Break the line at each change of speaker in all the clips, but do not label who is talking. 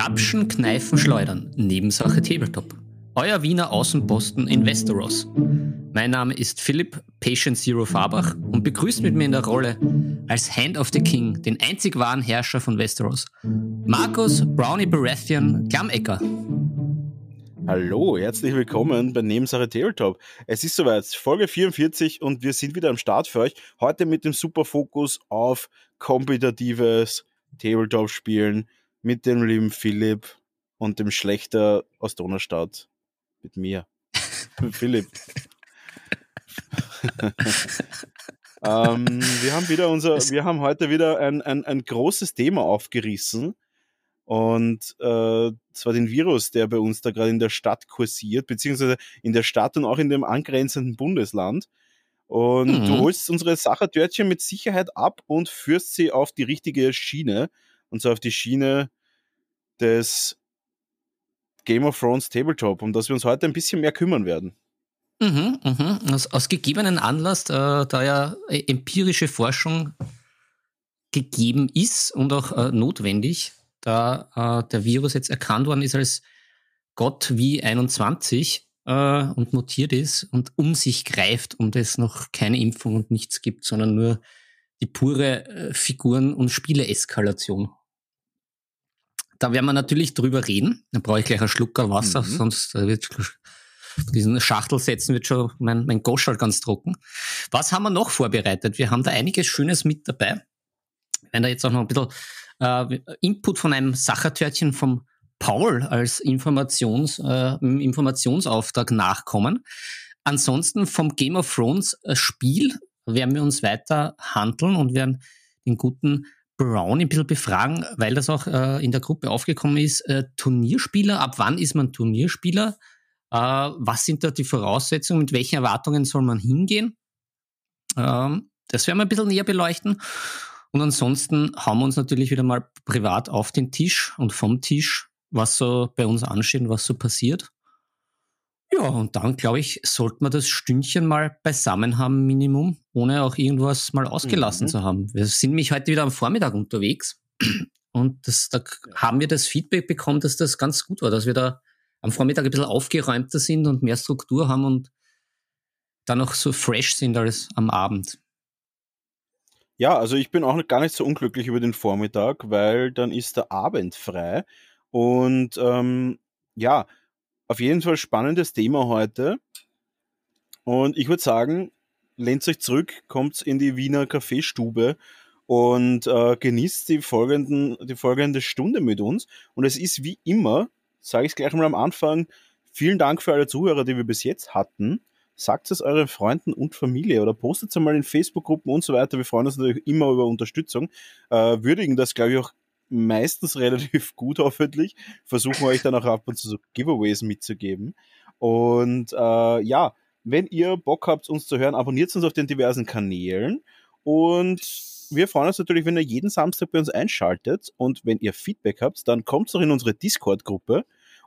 Grapschen, Kneifen, Schleudern. Nebensache Tabletop. Euer Wiener Außenposten in Westeros. Mein Name ist Philipp Patient Zero Fabach und begrüßt mit mir in der Rolle als Hand of the King den einzig wahren Herrscher von Westeros, Markus Brownie Baratheon Klammecker.
Hallo, herzlich willkommen bei Nebensache Tabletop. Es ist soweit, Folge 44 und wir sind wieder am Start für euch. Heute mit dem super Fokus auf kompetitives Tabletop-Spielen mit dem lieben Philipp und dem Schlechter aus Donaustadt. Mit mir. mit Philipp. ähm, wir haben wieder unser, wir haben heute wieder ein, ein, ein großes Thema aufgerissen. Und äh, zwar den Virus, der bei uns da gerade in der Stadt kursiert, beziehungsweise in der Stadt und auch in dem angrenzenden Bundesland. Und mhm. du holst unsere Sachertörtchen mit Sicherheit ab und führst sie auf die richtige Schiene. Und zwar auf die Schiene des Game of Thrones Tabletop, um das wir uns heute ein bisschen mehr kümmern werden.
Mhm, mhm. Aus, aus gegebenen Anlass, äh, da ja empirische Forschung gegeben ist und auch äh, notwendig, da äh, der Virus jetzt erkannt worden ist als Gott wie 21 äh, und mutiert ist und um sich greift und es noch keine Impfung und nichts gibt, sondern nur die pure äh, Figuren- und Spiele-Eskalation. Da werden wir natürlich drüber reden. Dann brauche ich gleich einen Schlucker Wasser, mhm. sonst äh, wird diesen Schachtel setzen wird schon mein, mein Goschal ganz trocken. Was haben wir noch vorbereitet? Wir haben da einiges Schönes mit dabei. Wir werden da jetzt auch noch ein bisschen äh, Input von einem Sachertörtchen vom Paul als Informations, äh, Informationsauftrag nachkommen. Ansonsten vom Game of Thrones äh, Spiel werden wir uns weiter handeln und werden den guten Brown ein bisschen befragen, weil das auch äh, in der Gruppe aufgekommen ist. Äh, Turnierspieler, ab wann ist man Turnierspieler? Äh, was sind da die Voraussetzungen? Mit welchen Erwartungen soll man hingehen? Ähm, das werden wir ein bisschen näher beleuchten. Und ansonsten haben wir uns natürlich wieder mal privat auf den Tisch und vom Tisch, was so bei uns ansteht und was so passiert. Ja, und dann glaube ich, sollte man das Stündchen mal beisammen haben, Minimum, ohne auch irgendwas mal ausgelassen mhm. zu haben. Wir sind nämlich heute wieder am Vormittag unterwegs und das, da haben wir das Feedback bekommen, dass das ganz gut war, dass wir da am Vormittag ein bisschen aufgeräumter sind und mehr Struktur haben und dann auch so fresh sind als am Abend.
Ja, also ich bin auch gar nicht so unglücklich über den Vormittag, weil dann ist der Abend frei und ähm, ja, auf jeden Fall spannendes Thema heute. Und ich würde sagen, lehnt euch zurück, kommt in die Wiener Kaffeestube und äh, genießt die, folgenden, die folgende Stunde mit uns. Und es ist wie immer, sage ich es gleich mal am Anfang, vielen Dank für alle Zuhörer, die wir bis jetzt hatten. Sagt es euren Freunden und Familie oder postet es mal in Facebook-Gruppen und so weiter. Wir freuen uns natürlich immer über Unterstützung. Äh, würdigen das, glaube ich, auch meistens relativ gut hoffentlich, versuchen euch dann auch ab und zu so Giveaways mitzugeben. Und äh, ja, wenn ihr Bock habt, uns zu hören, abonniert uns auf den diversen Kanälen. Und wir freuen uns natürlich, wenn ihr jeden Samstag bei uns einschaltet. Und wenn ihr Feedback habt, dann kommt doch in unsere Discord-Gruppe.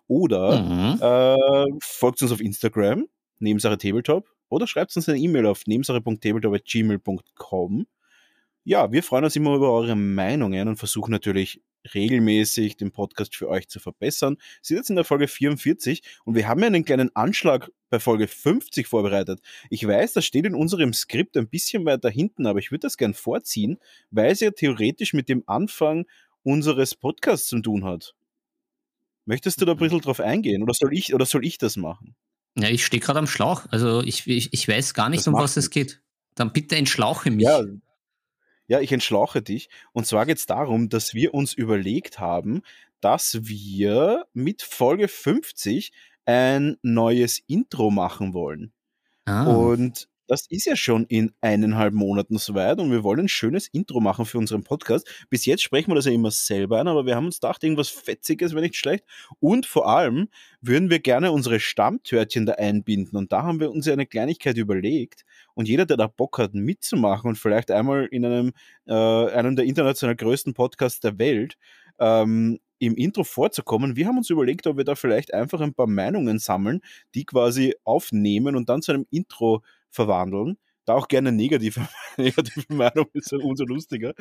Oder mhm. äh, folgt uns auf Instagram, Nebensache Tabletop, oder schreibt uns eine E-Mail auf nebensache.tabletop.gmail.com ja, wir freuen uns immer über eure Meinungen und versuchen natürlich regelmäßig den Podcast für euch zu verbessern. Wir sind jetzt in der Folge 44 und wir haben ja einen kleinen Anschlag bei Folge 50 vorbereitet. Ich weiß, das steht in unserem Skript ein bisschen weiter hinten, aber ich würde das gern vorziehen, weil es ja theoretisch mit dem Anfang unseres Podcasts zu tun hat. Möchtest du da ein bisschen drauf eingehen oder soll ich, oder soll ich das machen?
Ja, ich stehe gerade am Schlauch. Also ich, ich, ich weiß gar nicht, das um was es geht. Dann bitte entschlauche mich.
Ja, ja, ich entschlauche dich. Und zwar geht es darum, dass wir uns überlegt haben, dass wir mit Folge 50 ein neues Intro machen wollen. Ah. Und das ist ja schon in eineinhalb Monaten soweit und wir wollen ein schönes Intro machen für unseren Podcast. Bis jetzt sprechen wir das ja immer selber an, aber wir haben uns gedacht, irgendwas Fetziges wäre nicht schlecht. Und vor allem würden wir gerne unsere Stammtörtchen da einbinden. Und da haben wir uns ja eine Kleinigkeit überlegt. Und jeder, der da Bock hat, mitzumachen und vielleicht einmal in einem, äh, einem der international größten Podcasts der Welt ähm, im Intro vorzukommen. Wir haben uns überlegt, ob wir da vielleicht einfach ein paar Meinungen sammeln, die quasi aufnehmen und dann zu einem Intro verwandeln. Da auch gerne negative, negative Meinung ist umso lustiger.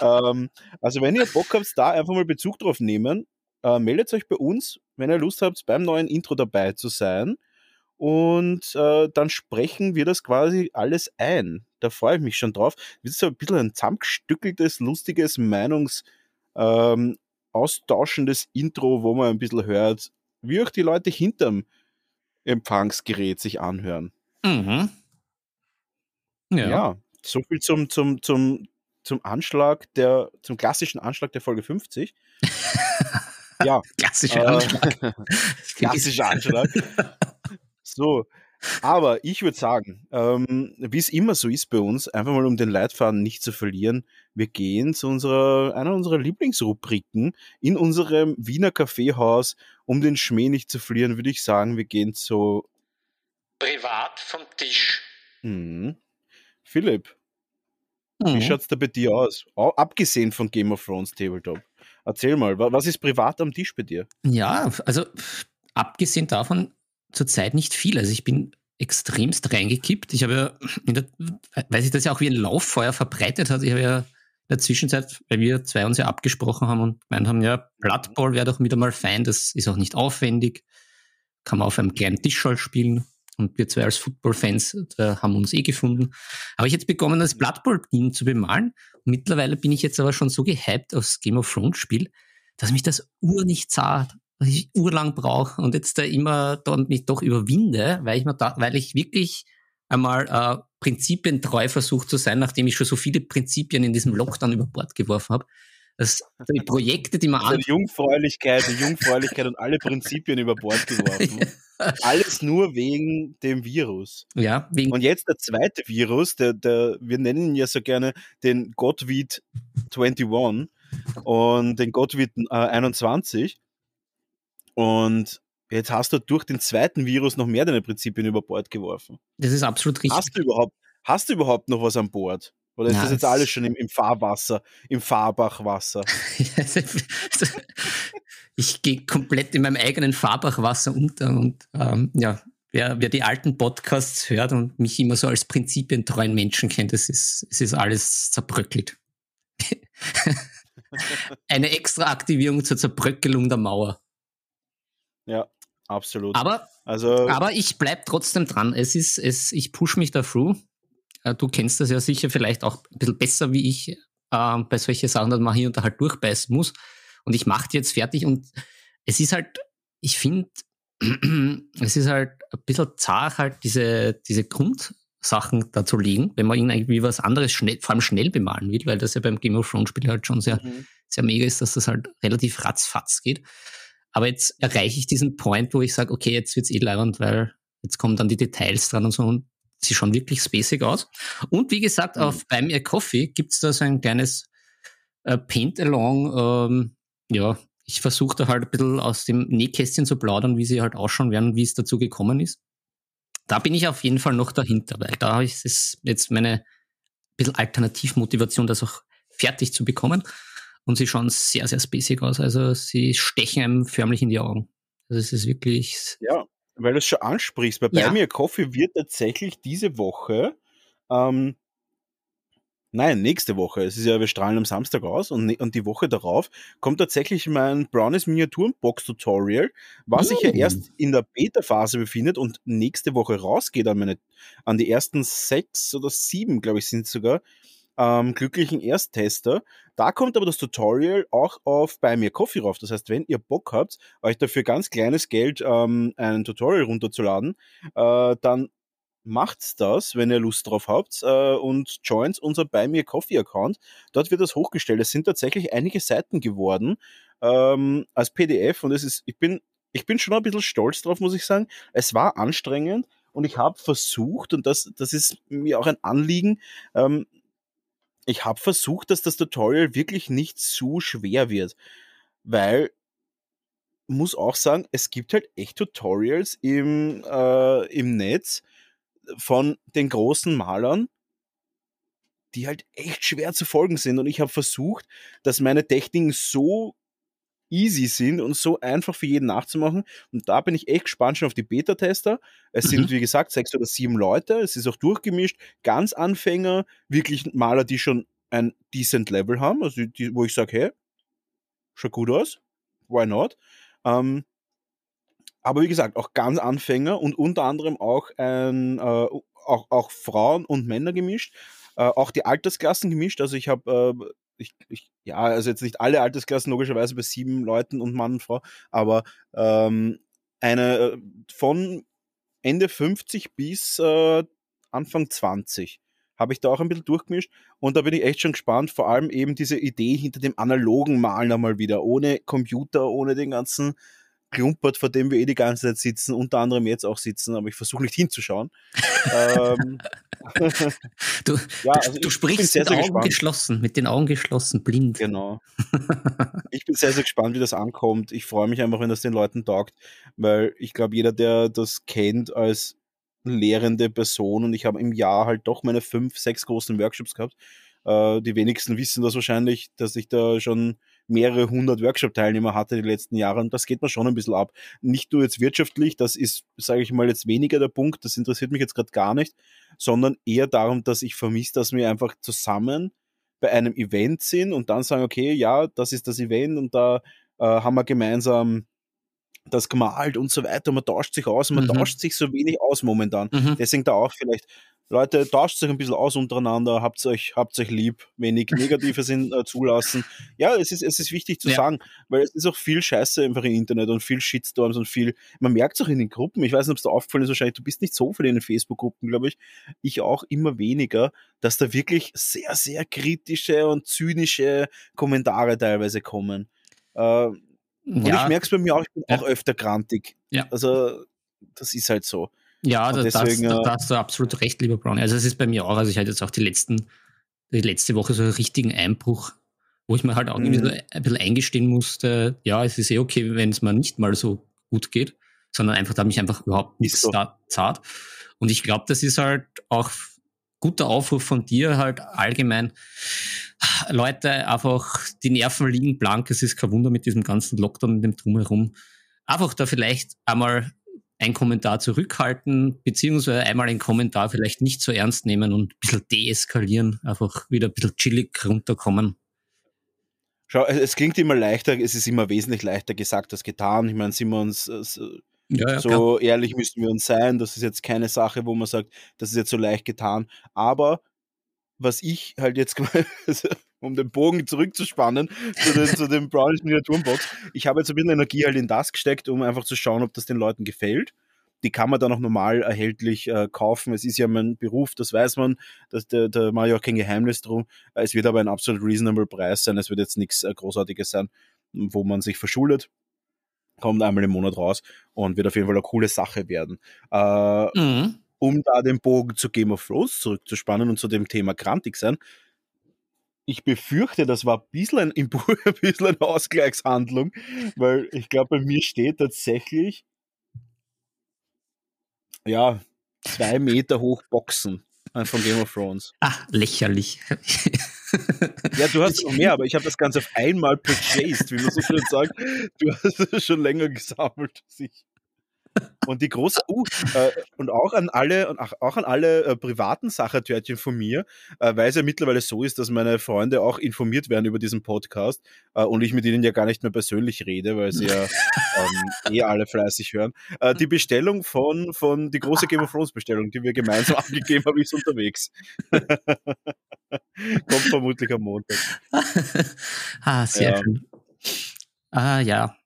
Ähm, also wenn ihr Bock habt, da einfach mal Bezug drauf nehmen, äh, meldet euch bei uns, wenn ihr Lust habt, beim neuen Intro dabei zu sein. Und äh, dann sprechen wir das quasi alles ein. Da freue ich mich schon drauf. Das ist so ein bisschen ein zusammengestückeltes, lustiges Meinungs- ähm, austauschendes Intro, wo man ein bisschen hört, wie auch die Leute hinterm Empfangsgerät sich anhören.
Mhm.
Ja. ja, so viel zum, zum, zum, zum Anschlag der, zum klassischen Anschlag der Folge 50.
ja. Klassischer äh, Anschlag.
klassischer Anschlag. So, aber ich würde sagen, ähm, wie es immer so ist bei uns, einfach mal um den Leitfaden nicht zu verlieren, wir gehen zu unserer, einer unserer Lieblingsrubriken in unserem Wiener Kaffeehaus. Um den Schmäh nicht zu verlieren, würde ich sagen, wir gehen zu
Privat vom Tisch.
Mhm. Philipp, mhm. wie schaut es da bei dir aus? Auch abgesehen von Game of Thrones Tabletop. Erzähl mal, was ist privat am Tisch bei dir?
Ja, also abgesehen davon zurzeit nicht viel. Also ich bin extremst reingekippt. Ich habe ja, der, weil sich das ja auch wie ein Lauffeuer verbreitet hat, ich habe ja in der Zwischenzeit, weil wir zwei uns ja abgesprochen haben und gemeint haben, ja, Blood Bowl wäre doch wieder mal fein, das ist auch nicht aufwendig, kann man auf einem kleinen Tischschall spielen und wir zwei als Football-Fans haben uns eh gefunden. Aber ich jetzt begonnen, das Blood Bowl-Team zu bemalen. mittlerweile bin ich jetzt aber schon so gehypt aufs Game of Thrones Spiel, dass mich das ur nicht zahlt was ich urlang brauche und jetzt da immer dort mich doch überwinde, weil ich mir da, weil ich wirklich einmal äh, prinzipientreu versucht zu sein, nachdem ich schon so viele Prinzipien in diesem Lockdown über Bord geworfen habe. Das, die Projekte, die man
also Jungfräulichkeit, die Jungfräulichkeit und alle Prinzipien über Bord geworfen. Alles nur wegen dem Virus.
Ja,
wegen und jetzt der zweite Virus, der, der, wir nennen ihn ja so gerne den Gottwied 21 und den Gottwied äh, 21 und jetzt hast du durch den zweiten Virus noch mehr deine Prinzipien über Bord geworfen.
Das ist absolut richtig.
Hast du überhaupt, hast du überhaupt noch was an Bord? Oder ist Na, das jetzt alles schon im, im Fahrwasser, im Fahrbachwasser?
ich gehe komplett in meinem eigenen Fahrbachwasser unter und ähm, ja, wer, wer die alten Podcasts hört und mich immer so als prinzipientreuen Menschen kennt, es ist, es ist alles zerbröckelt. Eine extra Aktivierung zur Zerbröckelung der Mauer.
Ja, absolut.
Aber, also, aber ich bleibe trotzdem dran. Es ist, es, ich push mich da through. Äh, du kennst das ja sicher vielleicht auch ein bisschen besser wie ich äh, bei solchen Sachen, dass man hier und da halt durchbeißen muss. Und ich mache die jetzt fertig und es ist halt, ich finde, es ist halt ein bisschen zart, halt diese, diese Grundsachen da zu legen, wenn man irgendwie was anderes schnell, vor allem schnell bemalen will, weil das ja beim Game of Thrones Spiel halt schon sehr, mhm. sehr mega ist, dass das halt relativ ratzfatz geht. Aber jetzt erreiche ich diesen Point, wo ich sage, okay, jetzt wird's eh leibend, weil jetzt kommen dann die Details dran und so und sieht schon wirklich spacig aus. Und wie gesagt, mhm. auf Buy Me a Coffee gibt's da so ein kleines äh, Paint-Along. Ähm, ja, ich versuche da halt ein bisschen aus dem Nähkästchen zu plaudern, wie sie halt ausschauen werden, wie es dazu gekommen ist. Da bin ich auf jeden Fall noch dahinter, weil da ist es jetzt meine bisschen Alternativmotivation, das auch fertig zu bekommen. Und sie schauen sehr, sehr spacig aus. Also sie stechen einem förmlich in die Augen. Also es ist wirklich.
Ja, weil du es schon ansprichst. Bei ja. mir Coffee wird tatsächlich diese Woche, ähm, nein, nächste Woche, es ist ja, wir strahlen am Samstag aus und, ne, und die Woche darauf kommt tatsächlich mein Brownies Miniaturenbox Tutorial, was sich ja erst in der Beta-Phase befindet und nächste Woche rausgeht an meine, an die ersten sechs oder sieben, glaube ich, sind es sogar, ähm, glücklichen Ersttester. Da kommt aber das Tutorial auch auf bei mir Coffee rauf. Das heißt, wenn ihr Bock habt, euch dafür ganz kleines Geld ähm, ein Tutorial runterzuladen, äh, dann macht's das, wenn ihr Lust drauf habt äh, und joint unser bei mir Coffee Account. Dort wird das hochgestellt. Es sind tatsächlich einige Seiten geworden ähm, als PDF und es ist, ich bin, ich bin schon ein bisschen stolz drauf, muss ich sagen. Es war anstrengend und ich habe versucht und das, das ist mir auch ein Anliegen, ähm, ich habe versucht, dass das Tutorial wirklich nicht zu schwer wird, weil muss auch sagen, es gibt halt echt Tutorials im, äh, im Netz von den großen Malern, die halt echt schwer zu folgen sind. Und ich habe versucht, dass meine Techniken so easy sind und so einfach für jeden nachzumachen. Und da bin ich echt gespannt schon auf die Beta-Tester. Es mhm. sind, wie gesagt, sechs oder sieben Leute. Es ist auch durchgemischt. Ganz Anfänger, wirklich Maler, die schon ein decent Level haben, also die, wo ich sage, hey, schaut gut aus. why not? Ähm, aber wie gesagt, auch ganz Anfänger und unter anderem auch ein, äh, auch, auch Frauen und Männer gemischt, äh, auch die Altersklassen gemischt. Also ich habe, äh, ich, ich, ja, also jetzt nicht alle Altersklassen logischerweise bei sieben Leuten und Mann und Frau, aber ähm, eine äh, von Ende 50 bis äh, Anfang 20 habe ich da auch ein bisschen durchgemischt und da bin ich echt schon gespannt, vor allem eben diese Idee hinter dem analogen Malen einmal wieder, ohne Computer, ohne den ganzen Klumpert, vor dem wir eh die ganze Zeit sitzen, unter anderem jetzt auch sitzen, aber ich versuche nicht hinzuschauen. ähm,
du, ja, also du, du sprichst sehr, mit sehr Augen gespannt. geschlossen, mit den Augen geschlossen, blind.
Genau. ich bin sehr, sehr gespannt, wie das ankommt. Ich freue mich einfach, wenn das den Leuten taugt, weil ich glaube, jeder, der das kennt als lehrende Person und ich habe im Jahr halt doch meine fünf, sechs großen Workshops gehabt. Äh, die wenigsten wissen das wahrscheinlich, dass ich da schon mehrere hundert Workshop-Teilnehmer hatte die letzten Jahre und das geht mir schon ein bisschen ab. Nicht nur jetzt wirtschaftlich, das ist, sage ich mal, jetzt weniger der Punkt, das interessiert mich jetzt gerade gar nicht, sondern eher darum, dass ich vermisse, dass wir einfach zusammen bei einem Event sind und dann sagen, okay, ja, das ist das Event und da äh, haben wir gemeinsam das gemalt und so weiter. Man tauscht sich aus, man mhm. tauscht sich so wenig aus momentan. Mhm. Deswegen da auch vielleicht, Leute, tauscht euch ein bisschen aus untereinander, habt euch, habt euch lieb, wenig Negative sind äh, zulassen. Ja, es ist, es ist wichtig zu ja. sagen, weil es ist auch viel Scheiße einfach im Internet und viel Shitstorms und viel, man merkt es auch in den Gruppen, ich weiß nicht, ob es da aufgefallen ist, wahrscheinlich, du bist nicht so viel in den Facebook-Gruppen, glaube ich, ich auch immer weniger, dass da wirklich sehr, sehr kritische und zynische Kommentare teilweise kommen. Äh, und ja. ich merke es bei mir auch, ich bin ja. auch öfter grantig. Ja. Also, das ist halt so.
Ja, da, deswegen, das, da, da hast du absolut recht, lieber Brownie. Also, es ist bei mir auch, also ich hatte jetzt auch die letzten, die letzte Woche so einen richtigen Einbruch, wo ich mir halt auch mhm. ein bisschen eingestehen musste, ja, es ist eh okay, wenn es mir nicht mal so gut geht, sondern einfach, da mich einfach überhaupt nichts so. da zart. Und ich glaube, das ist halt auch guter Aufruf von dir halt allgemein. Leute, einfach die Nerven liegen blank. Es ist kein Wunder mit diesem ganzen Lockdown und dem Drumherum. Einfach da vielleicht einmal ein Kommentar zurückhalten, beziehungsweise einmal einen Kommentar vielleicht nicht so ernst nehmen und ein bisschen deeskalieren, einfach wieder ein bisschen chillig runterkommen.
Schau, es klingt immer leichter, es ist immer wesentlich leichter gesagt als getan. Ich meine, sind wir uns äh, ja, ja, so klar. ehrlich müssen wir uns sein. Das ist jetzt keine Sache, wo man sagt, das ist jetzt so leicht getan. Aber was ich halt jetzt, um den Bogen zurückzuspannen zu den, zu den Brownies Miniaturenbox, ich habe jetzt ein bisschen Energie halt in das gesteckt, um einfach zu schauen, ob das den Leuten gefällt. Die kann man dann auch normal erhältlich äh, kaufen. Es ist ja mein Beruf, das weiß man. Das, da, da mache ich auch kein Geheimnis drum. Es wird aber ein absolut reasonable Preis sein. Es wird jetzt nichts äh, Großartiges sein, wo man sich verschuldet kommt einmal im Monat raus und wird auf jeden Fall eine coole Sache werden. Äh, mhm. Um da den Bogen zu Game of Thrones zurückzuspannen und zu dem Thema grantig sein, ich befürchte, das war ein bisschen, ein, ein bisschen eine Ausgleichshandlung, weil ich glaube, bei mir steht tatsächlich, ja, zwei Meter hoch Boxen von Game of Thrones.
Ah, lächerlich.
Ja, du hast noch mehr, aber ich habe das Ganze auf einmal purchased, wie man so schön sagt. Du hast es schon länger gesammelt als ich. Und die große, uh, äh, und auch an alle, und auch an alle äh, privaten Sachertörtchen von mir, äh, weil es ja mittlerweile so ist, dass meine Freunde auch informiert werden über diesen Podcast äh, und ich mit ihnen ja gar nicht mehr persönlich rede, weil sie ja ähm, eh alle fleißig hören. Äh, die Bestellung von, von, die große Game of Thrones Bestellung, die wir gemeinsam abgegeben haben, ist unterwegs. Kommt vermutlich am Montag.
ah, sehr ja. schön. Ah, ja.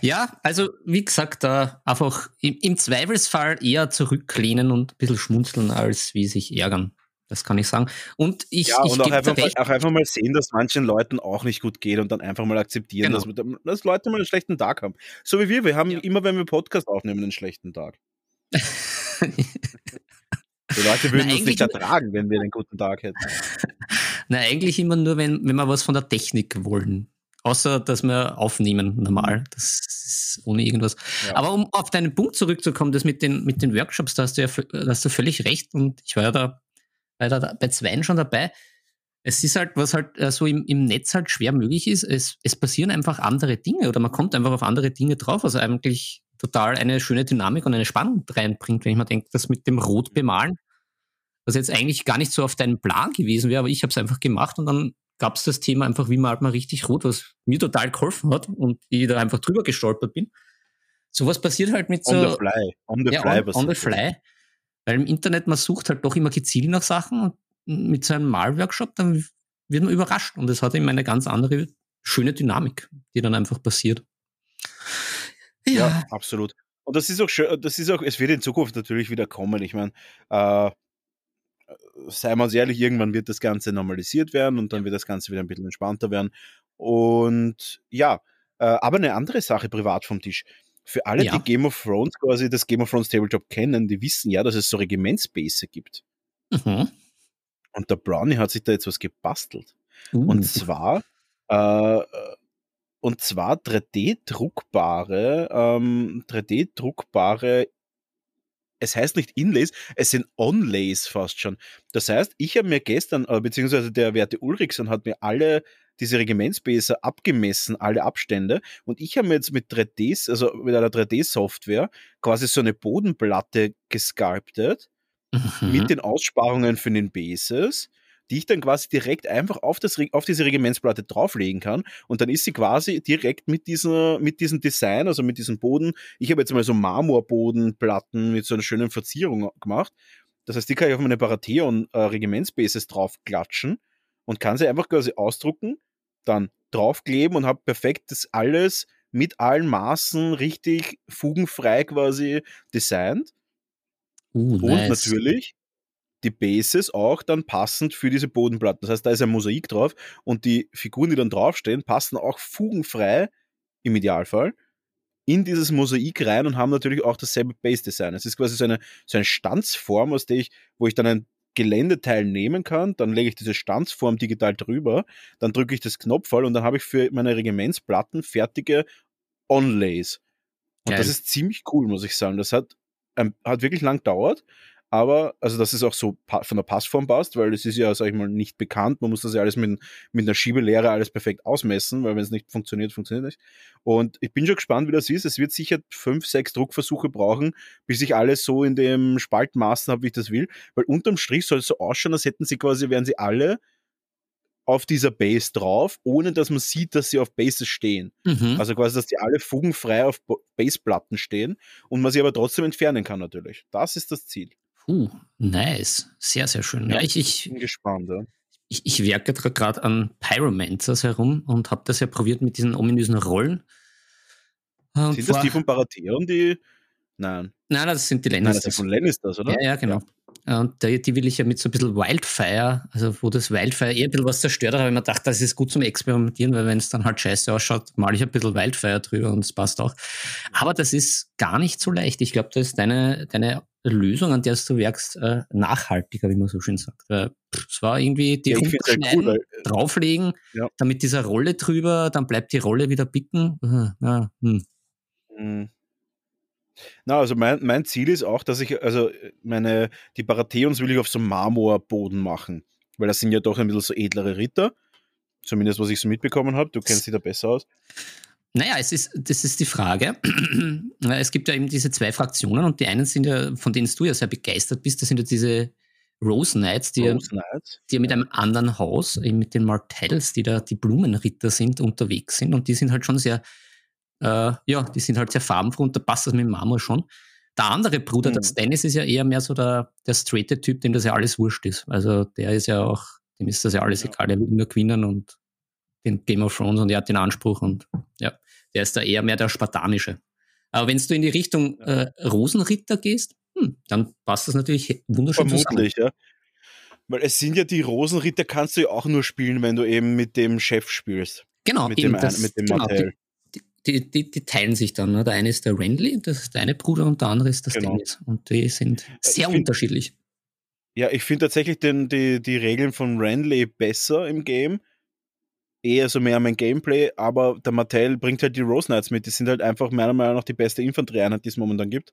Ja, also wie gesagt, da einfach im, im, Zweifelsfall eher zurücklehnen und ein bisschen schmunzeln, als wie sich ärgern. Das kann ich sagen. Und ich,
ja,
ich
und auch einfach, mal, auch einfach, mal, sehen, dass manchen Leuten auch nicht gut geht und dann einfach mal akzeptieren, genau. dass, dass, Leute mal einen schlechten Tag haben. So wie wir. Wir haben ja. immer, wenn wir Podcast aufnehmen, einen schlechten Tag. Die Leute würden Na, uns nicht ertragen, wenn wir einen guten Tag hätten.
Na, eigentlich immer nur, wenn, wenn wir was von der Technik wollen. Außer, dass wir aufnehmen normal. Das ist ohne irgendwas. Ja. Aber um auf deinen Punkt zurückzukommen, das mit den, mit den Workshops, da hast du ja da hast du völlig recht. Und ich war ja da, war da bei zweien schon dabei. Es ist halt, was halt äh, so im, im Netz halt schwer möglich ist, es, es passieren einfach andere Dinge oder man kommt einfach auf andere Dinge drauf, was eigentlich total eine schöne Dynamik und eine Spannung reinbringt, wenn ich mir denke, das mit dem Rot bemalen, was jetzt eigentlich gar nicht so auf deinem Plan gewesen wäre, aber ich habe es einfach gemacht und dann gab es das Thema einfach, wie malt man richtig rot, was mir total geholfen hat und ich da einfach drüber gestolpert bin. Sowas passiert halt mit so.
On the fly. On the
ja,
fly.
On, on the fly. Weil im Internet, man sucht halt doch immer gezielt nach Sachen und mit so einem Malworkshop, dann wird man überrascht und es hat eben eine ganz andere schöne Dynamik, die dann einfach passiert.
Ja, ja absolut. Und das ist auch schön, das ist auch, es wird in Zukunft natürlich wieder kommen. Ich meine, äh, seien wir uns ehrlich, irgendwann wird das Ganze normalisiert werden und dann wird das Ganze wieder ein bisschen entspannter werden. Und ja, äh, aber eine andere Sache privat vom Tisch. Für alle, ja. die Game of Thrones quasi das Game of Thrones Tabletop kennen, die wissen ja, dass es so Regimentsbase gibt. Mhm. Und der Brownie hat sich da jetzt was gebastelt. Uh. Und zwar äh, und zwar 3D-druckbare, ähm, 3D-druckbare es heißt nicht Inlays, es sind Onlays fast schon. Das heißt, ich habe mir gestern, äh, beziehungsweise der Werte Ulrichsen hat mir alle diese Regimentsbäser abgemessen, alle Abstände. Und ich habe mir jetzt mit 3D, also mit einer 3D-Software quasi so eine Bodenplatte gesculptet mhm. mit den Aussparungen für den Bases die ich dann quasi direkt einfach auf, das, auf diese Regimentsplatte drauflegen kann. Und dann ist sie quasi direkt mit, dieser, mit diesem Design, also mit diesem Boden. Ich habe jetzt mal so Marmorbodenplatten mit so einer schönen Verzierung gemacht. Das heißt, die kann ich auf meine Baratheon äh, draufklatschen und kann sie einfach quasi ausdrucken, dann draufkleben und habe perfekt das alles mit allen Maßen richtig fugenfrei quasi designt. Uh, nice. Und natürlich die Bases auch dann passend für diese Bodenplatten. Das heißt, da ist ein Mosaik drauf und die Figuren, die dann draufstehen, passen auch fugenfrei im Idealfall in dieses Mosaik rein und haben natürlich auch dasselbe Base-Design. Es ist quasi so eine, so eine Stanzform, aus der ich, wo ich dann ein Geländeteil nehmen kann, dann lege ich diese Stanzform digital drüber, dann drücke ich das Knopfball und dann habe ich für meine Regimentsplatten fertige Onlays. Und Geil. das ist ziemlich cool, muss ich sagen. Das hat, ähm, hat wirklich lang gedauert, aber, also dass es auch so von der Passform passt, weil es ist ja, sag ich mal, nicht bekannt. Man muss das ja alles mit, mit einer Schiebelehre alles perfekt ausmessen, weil wenn es nicht funktioniert, funktioniert nicht. Und ich bin schon gespannt, wie das ist. Es wird sicher fünf, sechs Druckversuche brauchen, bis ich alles so in dem Spaltmaßen habe, wie ich das will. Weil unterm Strich soll es so ausschauen, als hätten sie quasi, wären sie alle auf dieser Base drauf, ohne dass man sieht, dass sie auf Bases stehen. Mhm. Also quasi, dass die alle fugenfrei auf Baseplatten stehen und man sie aber trotzdem entfernen kann natürlich. Das ist das Ziel.
Uh, nice. Sehr, sehr schön. Ja, ja ich, ich
bin gespannt. Ja.
Ich, ich werke gerade an Pyromancers herum und habe das ja probiert mit diesen ominösen Rollen.
Und sind das die von Baratheon, die. Nein.
Nein, das sind die Lannisters. Nein, das
sind von Lannisters, oder?
Ja, ja, genau. Ja. Und die, die, will ich ja mit so ein bisschen Wildfire, also wo das Wildfire eher ein bisschen was zerstört hat, habe ich mir gedacht, das ist gut zum Experimentieren, weil wenn es dann halt scheiße ausschaut, male ich ein bisschen Wildfire drüber und es passt auch. Aber das ist gar nicht so leicht. Ich glaube, da ist deine, deine Lösung, an der du werkst, äh, nachhaltiger, wie man so schön sagt. Es war irgendwie die ja,
cool, weil,
äh, drauflegen, ja. damit dieser Rolle drüber, dann bleibt die Rolle wieder bicken. Ja, hm.
Na, also mein, mein Ziel ist auch, dass ich, also meine, die Baratheons will ich auf so Marmorboden machen, weil das sind ja doch ein bisschen so edlere Ritter, zumindest was ich so mitbekommen habe. Du kennst dich da besser aus.
Naja, es ist, das ist die Frage. es gibt ja eben diese zwei Fraktionen und die einen sind ja, von denen du ja sehr begeistert bist, das sind ja diese Rose Knights, die, Rose Knights. die ja mit einem anderen Haus, eben mit den Martells, die da die Blumenritter sind, unterwegs sind und die sind halt schon sehr, äh, ja, die sind halt sehr farbenfroh und da passt das mit Marmor schon. Der andere Bruder, mhm. der Stannis, ist ja eher mehr so der, der straighte Typ, dem das ja alles wurscht ist. Also der ist ja auch, dem ist das ja alles ja. egal, der will nur gewinnen und den Game of Thrones und er hat den Anspruch und ja, der ist da eher mehr der spartanische. Aber wenn du in die Richtung äh, Rosenritter gehst, hm, dann passt das natürlich wunderschön
Vermutlich, zusammen. ja. Weil es sind ja die Rosenritter, kannst du ja auch nur spielen, wenn du eben mit dem Chef spielst.
Genau,
mit dem, das, mit dem genau,
die, die, die, die, teilen sich dann. Ne? Der eine ist der Renly, das ist der eine Bruder, und der andere ist der genau. Stannis. Und die sind sehr find, unterschiedlich.
Ja, ich finde tatsächlich den, die, die Regeln von Renly besser im Game, eher so mehr mein Gameplay, aber der Mattel bringt halt die Rose Knights mit. Die sind halt einfach meiner Meinung nach die beste Infanterieeinheit, die es momentan gibt.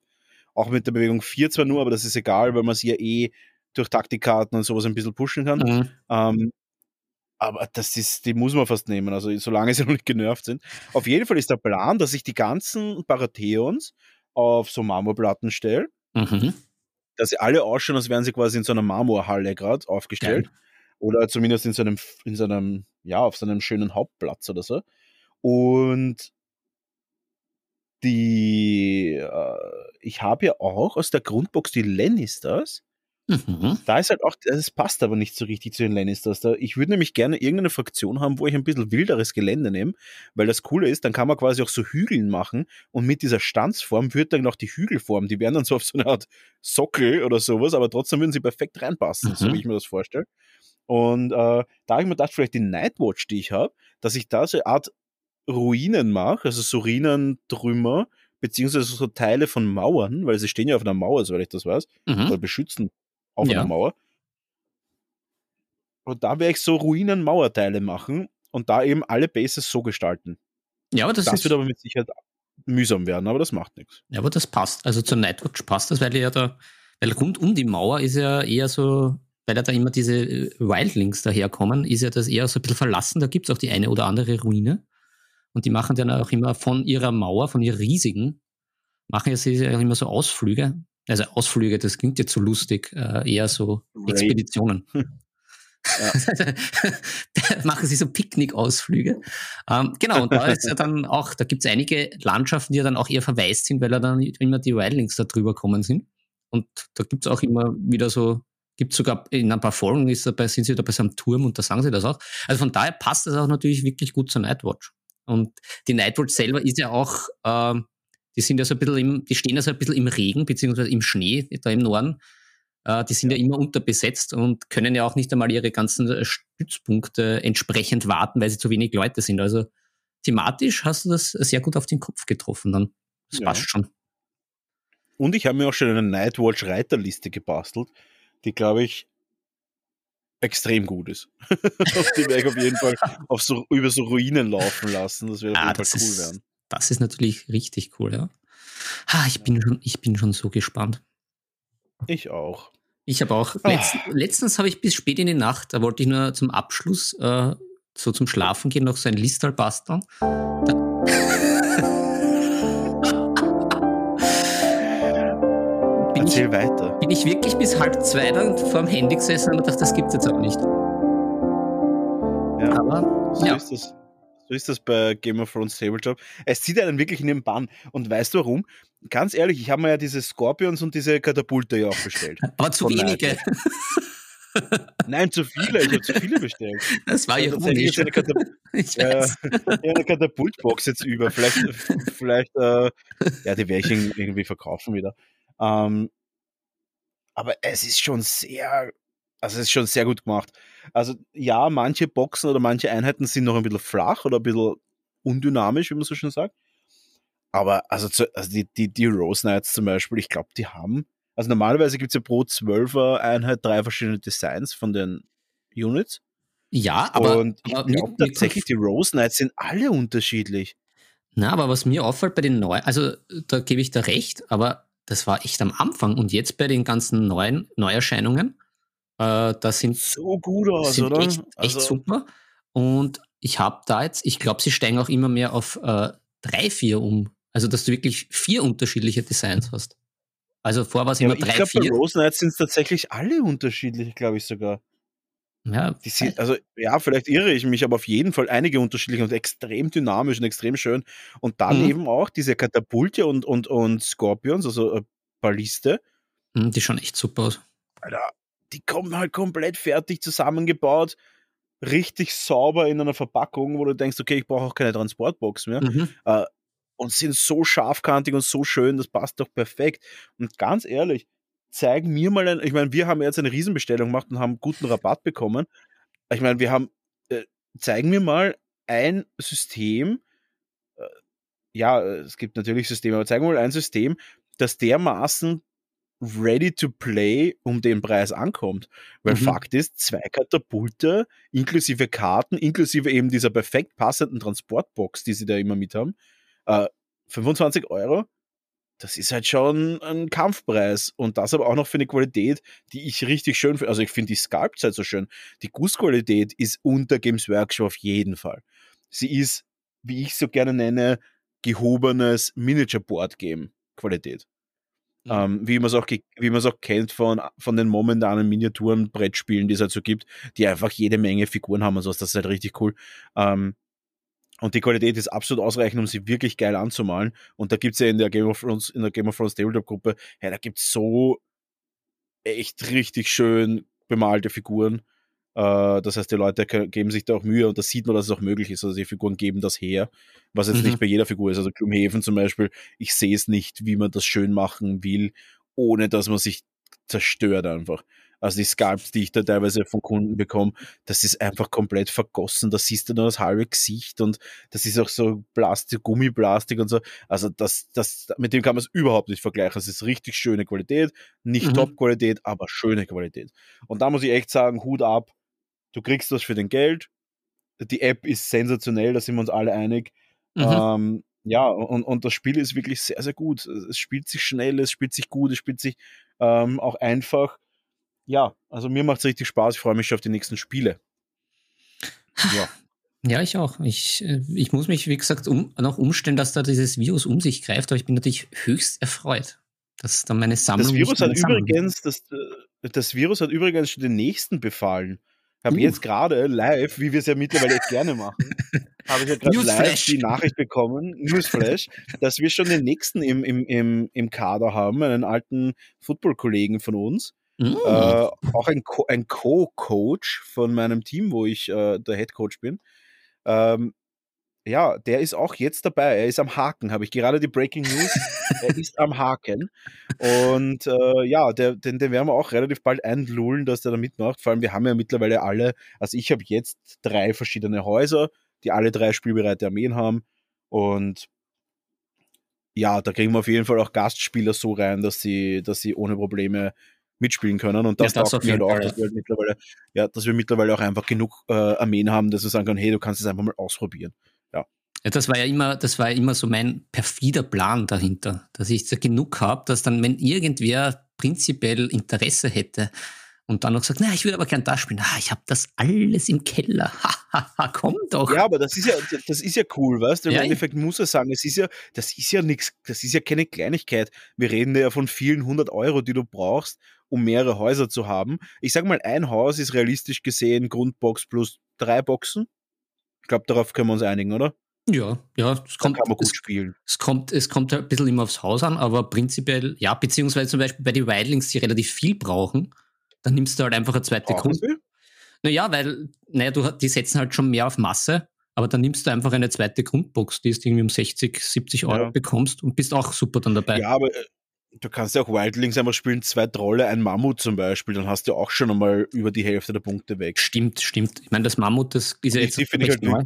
Auch mit der Bewegung 4 zwar nur, aber das ist egal, weil man sie ja eh durch Taktikkarten und sowas ein bisschen pushen kann. Mhm. Ähm, aber das ist, die muss man fast nehmen, also solange sie noch nicht genervt sind. Auf jeden Fall ist der Plan, dass ich die ganzen Baratheons auf so Marmorplatten stelle. Mhm. Dass sie alle ausschauen, als wären sie quasi in so einer Marmorhalle gerade aufgestellt. Geil. Oder zumindest in so einem, in so einem ja, auf so einem schönen Hauptplatz oder so. Und die, äh, ich habe ja auch aus der Grundbox die Lannisters. Mhm. Da ist halt auch, das passt aber nicht so richtig zu den Lannisters. Da, ich würde nämlich gerne irgendeine Fraktion haben, wo ich ein bisschen wilderes Gelände nehme, weil das Coole ist, dann kann man quasi auch so Hügeln machen und mit dieser Stanzform wird dann auch die Hügelform, die wären dann so auf so eine Art Sockel oder sowas, aber trotzdem würden sie perfekt reinpassen, mhm. so wie ich mir das vorstelle. Und äh, da habe ich mir gedacht, vielleicht die Nightwatch, die ich habe, dass ich da so eine Art Ruinen mache, also so Ruinentrümmer, beziehungsweise so Teile von Mauern, weil sie stehen ja auf einer Mauer, soweit ich das weiß, mhm. oder beschützen auf ja. einer Mauer. Und da werde ich so Ruinen-Mauerteile machen und da eben alle Bases so gestalten.
Ja, aber das,
das wird aber mit Sicherheit mühsam werden, aber das macht nichts.
Ja, aber das passt. Also zur Nightwatch passt das, weil ja da, weil rund um die Mauer ist ja eher so, weil ja da immer diese äh, Wildlings daherkommen, ist ja das eher so ein bisschen verlassen. Da gibt es auch die eine oder andere Ruine. Und die machen dann auch immer von ihrer Mauer, von ihrer riesigen, machen ja sie auch immer so Ausflüge. Also Ausflüge, das klingt jetzt so lustig, äh, eher so Expeditionen. Ja. machen sie so Picknick-Ausflüge. Ähm, genau, und da ist ja dann auch, da gibt es einige Landschaften, die ja dann auch eher verwaist sind, weil da dann immer die Wildlings da drüber kommen sind. Und da gibt es auch immer wieder so, gibt sogar in ein paar Folgen ist dabei, sind sie da bei so einem Turm und da sagen sie das auch. Also von daher passt das auch natürlich wirklich gut zur Nightwatch. Und die Nightwatch selber ist ja auch, äh, die sind ja so ein bisschen im, die stehen ja so ein bisschen im Regen, beziehungsweise im Schnee, da im Norden. Äh, die sind ja. ja immer unterbesetzt und können ja auch nicht einmal ihre ganzen Stützpunkte entsprechend warten, weil sie zu wenig Leute sind. Also thematisch hast du das sehr gut auf den Kopf getroffen dann. Das ja. passt schon.
Und ich habe mir auch schon eine Nightwatch Reiterliste gebastelt, die, glaube ich, extrem gut ist. die werde ich auf jeden Fall auf so, über so Ruinen laufen lassen. Das wäre ah, cool
ist, werden. Das ist natürlich richtig cool, ja. Ah, ich, bin schon, ich bin schon so gespannt.
Ich auch.
Ich habe auch. Ah. Letzt, letztens habe ich bis spät in die Nacht, da wollte ich nur zum Abschluss, äh, so zum Schlafen gehen, noch so ein Listal basteln. Da,
Erzähl ich, weiter.
Bin ich wirklich bis halb zwei dann vor dem Handy gesessen und dachte, das gibt es jetzt auch nicht.
Ja, Aber, so ja. ist das. So ist das bei Game of Thrones Tabletop. Es zieht einen wirklich in den Bann. Und weißt du warum? Ganz ehrlich, ich habe mir ja diese Scorpions und diese Katapulte ja auch bestellt.
Aber zu wenige.
Nein, zu viele. Ich habe zu viele bestellt.
Das war ja ironisch.
Eine, Katap äh, eine Katapultbox jetzt über. Vielleicht, vielleicht äh, ja, die werde ich irgendwie verkaufen wieder. Ähm, aber es ist schon sehr, also es ist schon sehr gut gemacht. Also ja, manche Boxen oder manche Einheiten sind noch ein bisschen flach oder ein bisschen undynamisch, wie man so schön sagt. Aber also, zu, also die, die, die Rose Knights zum Beispiel, ich glaube, die haben, also normalerweise gibt es ja pro 12er Einheit drei verschiedene Designs von den Units.
Ja, aber.
Und ich glaube tatsächlich, die Rose Knights sind alle unterschiedlich.
Na, aber was mir auffällt bei den neuen, also da gebe ich da recht, aber das war echt am Anfang. Und jetzt bei den ganzen neuen Neuerscheinungen, äh, das sind
so gut aus,
sind
oder?
Echt, echt also. super. Und ich habe da jetzt, ich glaube, sie steigen auch immer mehr auf äh, drei, vier um. Also, dass du wirklich vier unterschiedliche Designs hast. Also vorher war es ja, immer drei, ich glaub, vier.
Bei Rose Knights sind es tatsächlich alle unterschiedlich, glaube ich sogar. Ja. Sind, also, ja, vielleicht irre ich mich, aber auf jeden Fall einige unterschiedliche und extrem dynamisch und extrem schön. Und dann mhm. eben auch diese Katapulte und, und, und Scorpions, also äh, Balliste.
Mhm, die schauen echt super aus.
Alter, die kommen halt komplett fertig zusammengebaut, richtig sauber in einer Verpackung, wo du denkst, okay, ich brauche auch keine Transportbox mehr. Mhm. Äh, und sind so scharfkantig und so schön, das passt doch perfekt. Und ganz ehrlich, zeig mir mal ein, ich meine, wir haben jetzt eine Riesenbestellung gemacht und haben guten Rabatt bekommen. Ich meine, wir haben, äh, zeigen mir mal ein System, äh, ja, es gibt natürlich Systeme, aber zeigen wir mal ein System, das dermaßen ready to play um den Preis ankommt. Weil mhm. Fakt ist, zwei Katapulte inklusive Karten, inklusive eben dieser perfekt passenden Transportbox, die sie da immer mit haben, äh, 25 Euro das ist halt schon ein Kampfpreis. Und das aber auch noch für eine Qualität, die ich richtig schön finde. Also ich finde die Sculpts halt so schön. Die Gussqualität ist unter Games Workshop auf jeden Fall. Sie ist, wie ich so gerne nenne, gehobenes Miniature Board Game Qualität. Mhm. Ähm, wie man es auch, wie man es auch kennt von, von den momentanen Miniaturen, Brettspielen, die es halt so gibt, die einfach jede Menge Figuren haben und sowas. Das ist halt richtig cool. Ähm, und die Qualität ist absolut ausreichend, um sie wirklich geil anzumalen. Und da gibt es ja in der Game of Thrones, in der Game of Thrones Tabletop-Gruppe, ja, da gibt es so echt richtig schön bemalte Figuren. Äh, das heißt, die Leute geben sich da auch Mühe und da sieht man, dass es auch möglich ist. Also die Figuren geben das her, was jetzt mhm. nicht bei jeder Figur ist. Also Gloomhaven zum Beispiel, ich sehe es nicht, wie man das schön machen will, ohne dass man sich zerstört einfach. Also die Sculpts, die ich da teilweise von Kunden bekomme, das ist einfach komplett vergossen. Da siehst du nur das halbe Gesicht und das ist auch so Plastik, Gummiplastik und so. Also das, das, mit dem kann man es überhaupt nicht vergleichen. Es ist richtig schöne Qualität, nicht mhm. Top-Qualität, aber schöne Qualität. Und da muss ich echt sagen, Hut ab, du kriegst das für dein Geld. Die App ist sensationell, da sind wir uns alle einig. Mhm. Ähm, ja, und, und das Spiel ist wirklich sehr, sehr gut. Es spielt sich schnell, es spielt sich gut, es spielt sich ähm, auch einfach ja, also mir macht es richtig Spaß. Ich freue mich schon auf die nächsten Spiele.
Ja. Ja, ich auch. Ich, äh, ich muss mich, wie gesagt, um, noch umstellen, dass da dieses Virus um sich greift, aber ich bin natürlich höchst erfreut, dass dann meine Sammlung.
Das Virus hat übrigens, das, äh, das Virus hat übrigens schon den nächsten befallen. Ich habe uh. jetzt gerade live, wie wir es ja mittlerweile gerne machen, habe ich ja gerade live die Nachricht bekommen, Newsflash, dass wir schon den nächsten im, im, im, im Kader haben, einen alten Football-Kollegen von uns, Mm. Äh, auch ein, Co ein Co-Coach von meinem Team, wo ich äh, der Head Coach bin. Ähm, ja, der ist auch jetzt dabei. Er ist am Haken, habe ich gerade die Breaking News. er ist am Haken. Und äh, ja, der, den, den werden wir auch relativ bald einlullen, dass der da mitmacht. Vor allem, wir haben ja mittlerweile alle, also ich habe jetzt drei verschiedene Häuser, die alle drei spielbereite Armeen haben. Und ja, da kriegen wir auf jeden Fall auch Gastspieler so rein, dass sie, dass sie ohne Probleme mitspielen können. Und das, ja, das taugt mir halt auch, dass wir, halt mittlerweile, ja, dass wir mittlerweile auch einfach genug äh, Armeen haben, dass wir sagen können, hey, du kannst es einfach mal ausprobieren. Ja.
Das war ja immer, das war ja immer so mein perfider Plan dahinter, dass ich so genug habe, dass dann, wenn irgendwer prinzipiell Interesse hätte, und dann noch sagt, na, ich würde aber gern das spielen. Ah, ich habe das alles im Keller. Komm doch.
Ja, aber das ist ja, das ist ja cool, weißt du? Im ja, Endeffekt muss er sagen, es ist ja, das ist ja nichts, das ist ja keine Kleinigkeit. Wir reden ja von vielen hundert Euro, die du brauchst, um mehrere Häuser zu haben. Ich sag mal, ein Haus ist realistisch gesehen Grundbox plus drei Boxen. Ich glaube, darauf können wir uns einigen, oder?
Ja, ja, es kommt,
kann man gut
es,
spielen.
Es kommt, es kommt ein bisschen immer aufs Haus an, aber prinzipiell, ja, beziehungsweise zum Beispiel bei den Wildlings, die relativ viel brauchen, dann nimmst du halt einfach eine zweite Grundbox. Naja, weil, naja, du, die setzen halt schon mehr auf Masse, aber dann nimmst du einfach eine zweite Grundbox, die du irgendwie um 60, 70 Euro ja. bekommst und bist auch super dann dabei.
Ja, aber äh, du kannst ja auch Wildlings einfach spielen, zwei Trolle, ein Mammut zum Beispiel, dann hast du auch schon einmal über die Hälfte der Punkte weg.
Stimmt, stimmt. Ich meine, das Mammut, das ist ja jetzt
nicht halt neu,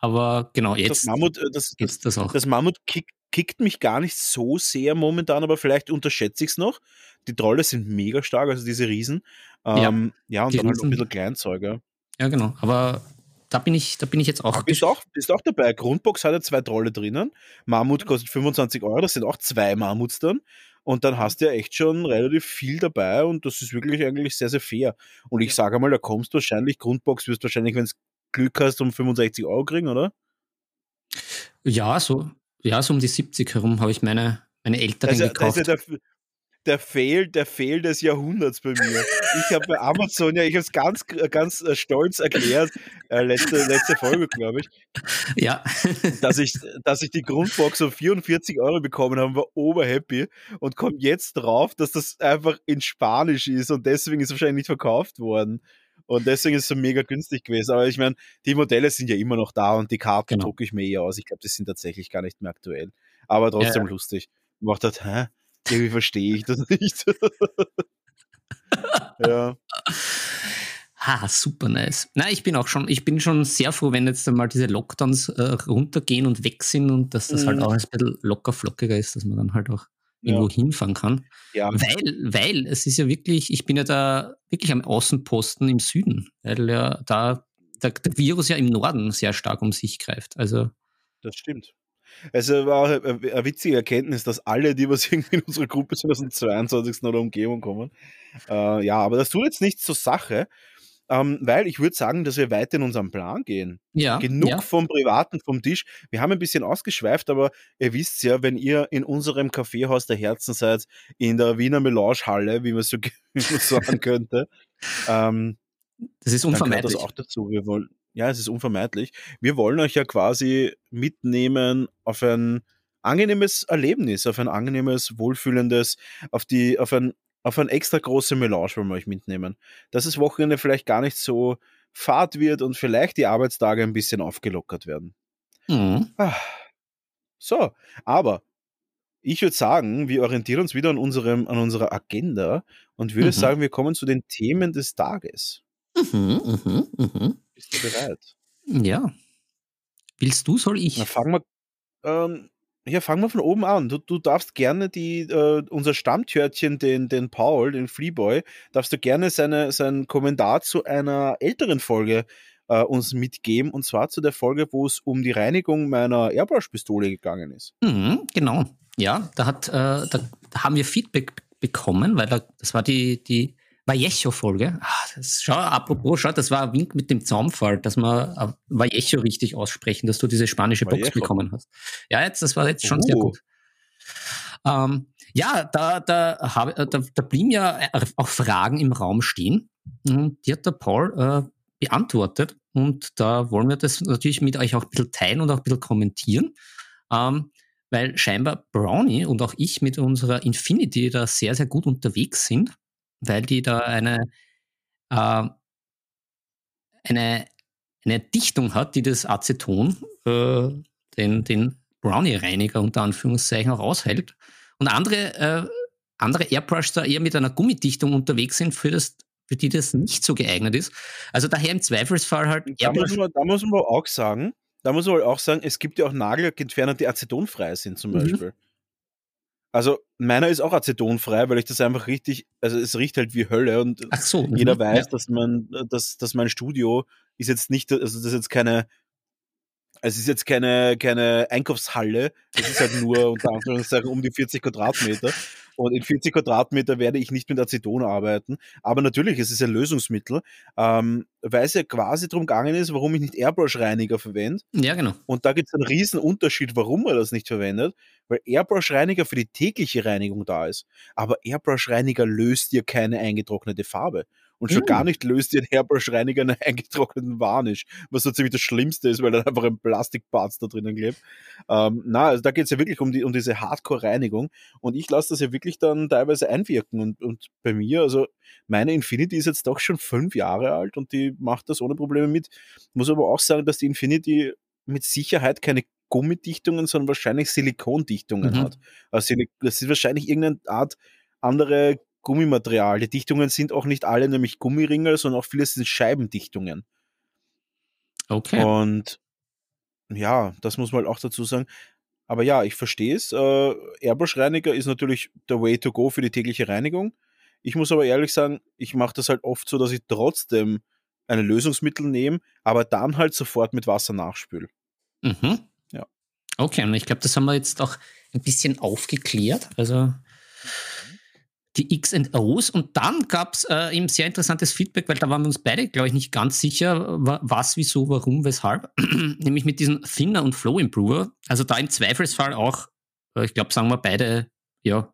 aber genau, jetzt
das Mammut, äh, das, das, das, auch. das Mammut kickt, kickt mich gar nicht so sehr momentan, aber vielleicht unterschätze ich es noch. Die Trolle sind mega stark, also diese Riesen. Ähm, ja, ja, und dann Riesen. halt ein bisschen Kleinzeuger.
Ja, genau. Aber da bin ich, da bin ich jetzt auch.
Bist auch, bist auch dabei. Grundbox hat ja zwei Trolle drinnen. Mammut kostet 25 Euro, das sind auch zwei Mammuts dann. Und dann hast du ja echt schon relativ viel dabei und das ist wirklich eigentlich sehr, sehr fair. Und ich sage mal, da kommst du wahrscheinlich, Grundbox wirst du wahrscheinlich, wenn es Glück hast, um 65 Euro kriegen, oder?
Ja, so, ja, so um die 70 herum habe ich meine, meine Eltern
also,
gekauft.
Also der, der Fail, der Fail des Jahrhunderts bei mir. Ich habe bei Amazon, ja, ich habe es ganz, ganz äh, stolz erklärt, äh, letzte, letzte Folge, glaube ich.
Ja.
dass ich, dass ich die Grundbox um 44 Euro bekommen habe, war oberhappy und komme jetzt drauf, dass das einfach in Spanisch ist und deswegen ist es wahrscheinlich nicht verkauft worden. Und deswegen ist es so mega günstig gewesen. Aber ich meine, die Modelle sind ja immer noch da und die Karten genau. drucke ich mir eher aus. Ich glaube, die sind tatsächlich gar nicht mehr aktuell. Aber trotzdem ja. lustig. Macht halt, hä? Irgendwie verstehe ich das nicht. ja.
Ha, super nice. Na, ich bin auch schon, ich bin schon sehr froh, wenn jetzt einmal diese Lockdowns äh, runtergehen und weg sind und dass das halt mhm. halt auch ein bisschen locker flockiger ist, dass man dann halt auch irgendwo ja. hinfahren kann.
Ja.
Weil, weil es ist ja wirklich, ich bin ja da wirklich am Außenposten im Süden, weil ja da der, der Virus ja im Norden sehr stark um sich greift. Also.
Das stimmt. Also war auch eine witzige Erkenntnis, dass alle, die was irgendwie in unserer Gruppe sind, aus dem 22. oder Umgebung kommen. Äh, ja, aber das tut jetzt nichts zur Sache. Ähm, weil ich würde sagen, dass wir weiter in unserem Plan gehen.
Ja.
Genug
ja.
vom Privaten, vom Tisch. Wir haben ein bisschen ausgeschweift, aber ihr wisst ja, wenn ihr in unserem Kaffeehaus der Herzen seid, in der Wiener Melange-Halle, wie man so, sagen könnte, ähm,
das ist unvermeidlich.
das auch dazu. Wir wollen, ja, es ist unvermeidlich. Wir wollen euch ja quasi mitnehmen auf ein angenehmes Erlebnis, auf ein angenehmes, wohlfühlendes, auf die, auf ein, auf ein extra große Melange wollen wir euch mitnehmen. Dass das Wochenende vielleicht gar nicht so fad wird und vielleicht die Arbeitstage ein bisschen aufgelockert werden.
Mhm.
Ah. So, aber ich würde sagen, wir orientieren uns wieder an, unserem, an unserer Agenda und würde
Mhm.
sagen, wir kommen zu den Themen des Tages.
Mhm, mhm, mhm.
Bist du bereit?
Ja. Willst du, soll ich?
Na, fangen wir, ähm, ja, fangen wir von oben an. Du, du darfst gerne die, äh, unser Stammtörtchen, den, den Paul, den Freeboy, darfst du gerne seine, seinen Kommentar zu einer älteren Folge äh, uns mitgeben. Und zwar zu der Folge, wo es um die Reinigung meiner Airbrush-Pistole gegangen ist.
Mhm, genau. Ja, da, hat, äh, da haben wir Feedback bekommen, weil da, das war die, die Vallejo-Folge. Ah, schau, apropos, schau, das war ein Wink mit dem Zaumfall, dass wir äh, Vallejo richtig aussprechen, dass du diese spanische Box
Vallejo.
bekommen hast. Ja, jetzt, das war jetzt schon sehr
Oh.
gut. Ähm, ja, da, da, hab, äh, da, da blieben ja äh, auch Fragen im Raum stehen. Und die hat der Paul äh, beantwortet. Und da wollen wir das natürlich mit euch auch ein bisschen teilen und auch ein bisschen kommentieren. Ähm, weil scheinbar Brownie und auch ich mit unserer Infinity da sehr, sehr gut unterwegs sind, weil die da eine, äh, eine, eine Dichtung hat, die das Aceton, äh, den, den Brownie-Reiniger unter Anführungszeichen auch aushält. Und andere, äh, andere Airbrushes da eher mit einer Gummidichtung unterwegs sind, für, das, für die das nicht so geeignet ist. Also daher im Zweifelsfall halt
Da muss,
Airbrush.
man, da muss man auch sagen, da muss man auch sagen, es gibt ja auch Nagellackentferner, die acetonfrei sind zum
Mhm.
Also meiner ist auch acetonfrei, weil ich das einfach richtig, also es riecht halt wie Hölle und
so. mhm,
jeder weiß,
Ja.
dass man, dass, dass mein Studio ist jetzt nicht, also das ist jetzt keine, es ist jetzt keine, keine Einkaufshalle, es ist halt nur unter Anführungszeichen um die 40 Quadratmeter. Und in 40 Quadratmeter werde ich nicht mit Aceton arbeiten. Aber natürlich, es ist ein Lösungsmittel, ähm, weil es ja quasi darum gegangen ist, warum ich nicht Airbrush-Reiniger verwende.
ja, genau.
Und da gibt es einen riesen Unterschied, warum man das nicht verwendet, weil Airbrush-Reiniger für die tägliche Reinigung da ist. Aber Airbrush-Reiniger löst dir keine eingetrocknete Farbe. Und schon
Mm.
gar nicht löst dir ein Airbrush-Reiniger einen eingetrockneten Varnish, was so ziemlich das Schlimmste ist, weil dann einfach ein Plastikparz da drinnen klebt. Ähm, na, also da geht es ja wirklich um, die, um diese Hardcore-Reinigung. Und ich lasse das ja wirklich dann teilweise einwirken. Und, und bei mir, also meine Infinity ist jetzt doch schon fünf Jahre alt und die macht das ohne Probleme mit. Muss aber auch sagen, dass die Infinity mit Sicherheit keine Gummidichtungen, sondern wahrscheinlich Silikondichtungen
Mhm.
hat. Also das ist wahrscheinlich irgendeine Art andere Gummimaterial. Die Dichtungen sind auch nicht alle nämlich Gummiringel, sondern auch vieles sind Scheibendichtungen.
Okay.
Und ja, das muss man halt auch dazu sagen. Aber ja, ich verstehe es. Äh, Airbrush-Reiniger ist natürlich der Way to go für die tägliche Reinigung. Ich muss aber ehrlich sagen, ich mache das halt oft so, dass ich trotzdem ein Lösungsmittel nehme, aber dann halt sofort mit Wasser nachspül.
Mhm.
Ja.
Okay, und ich glaube, das haben wir jetzt auch ein bisschen aufgeklärt. Also die X&Os und dann gab es äh, eben sehr interessantes Feedback, weil da waren wir uns beide, glaube ich, nicht ganz sicher, wa- was, wieso, warum, weshalb. Nämlich mit diesem Thinner und Flow Improver. Also da im Zweifelsfall auch, äh, ich glaube, sagen wir beide, ja,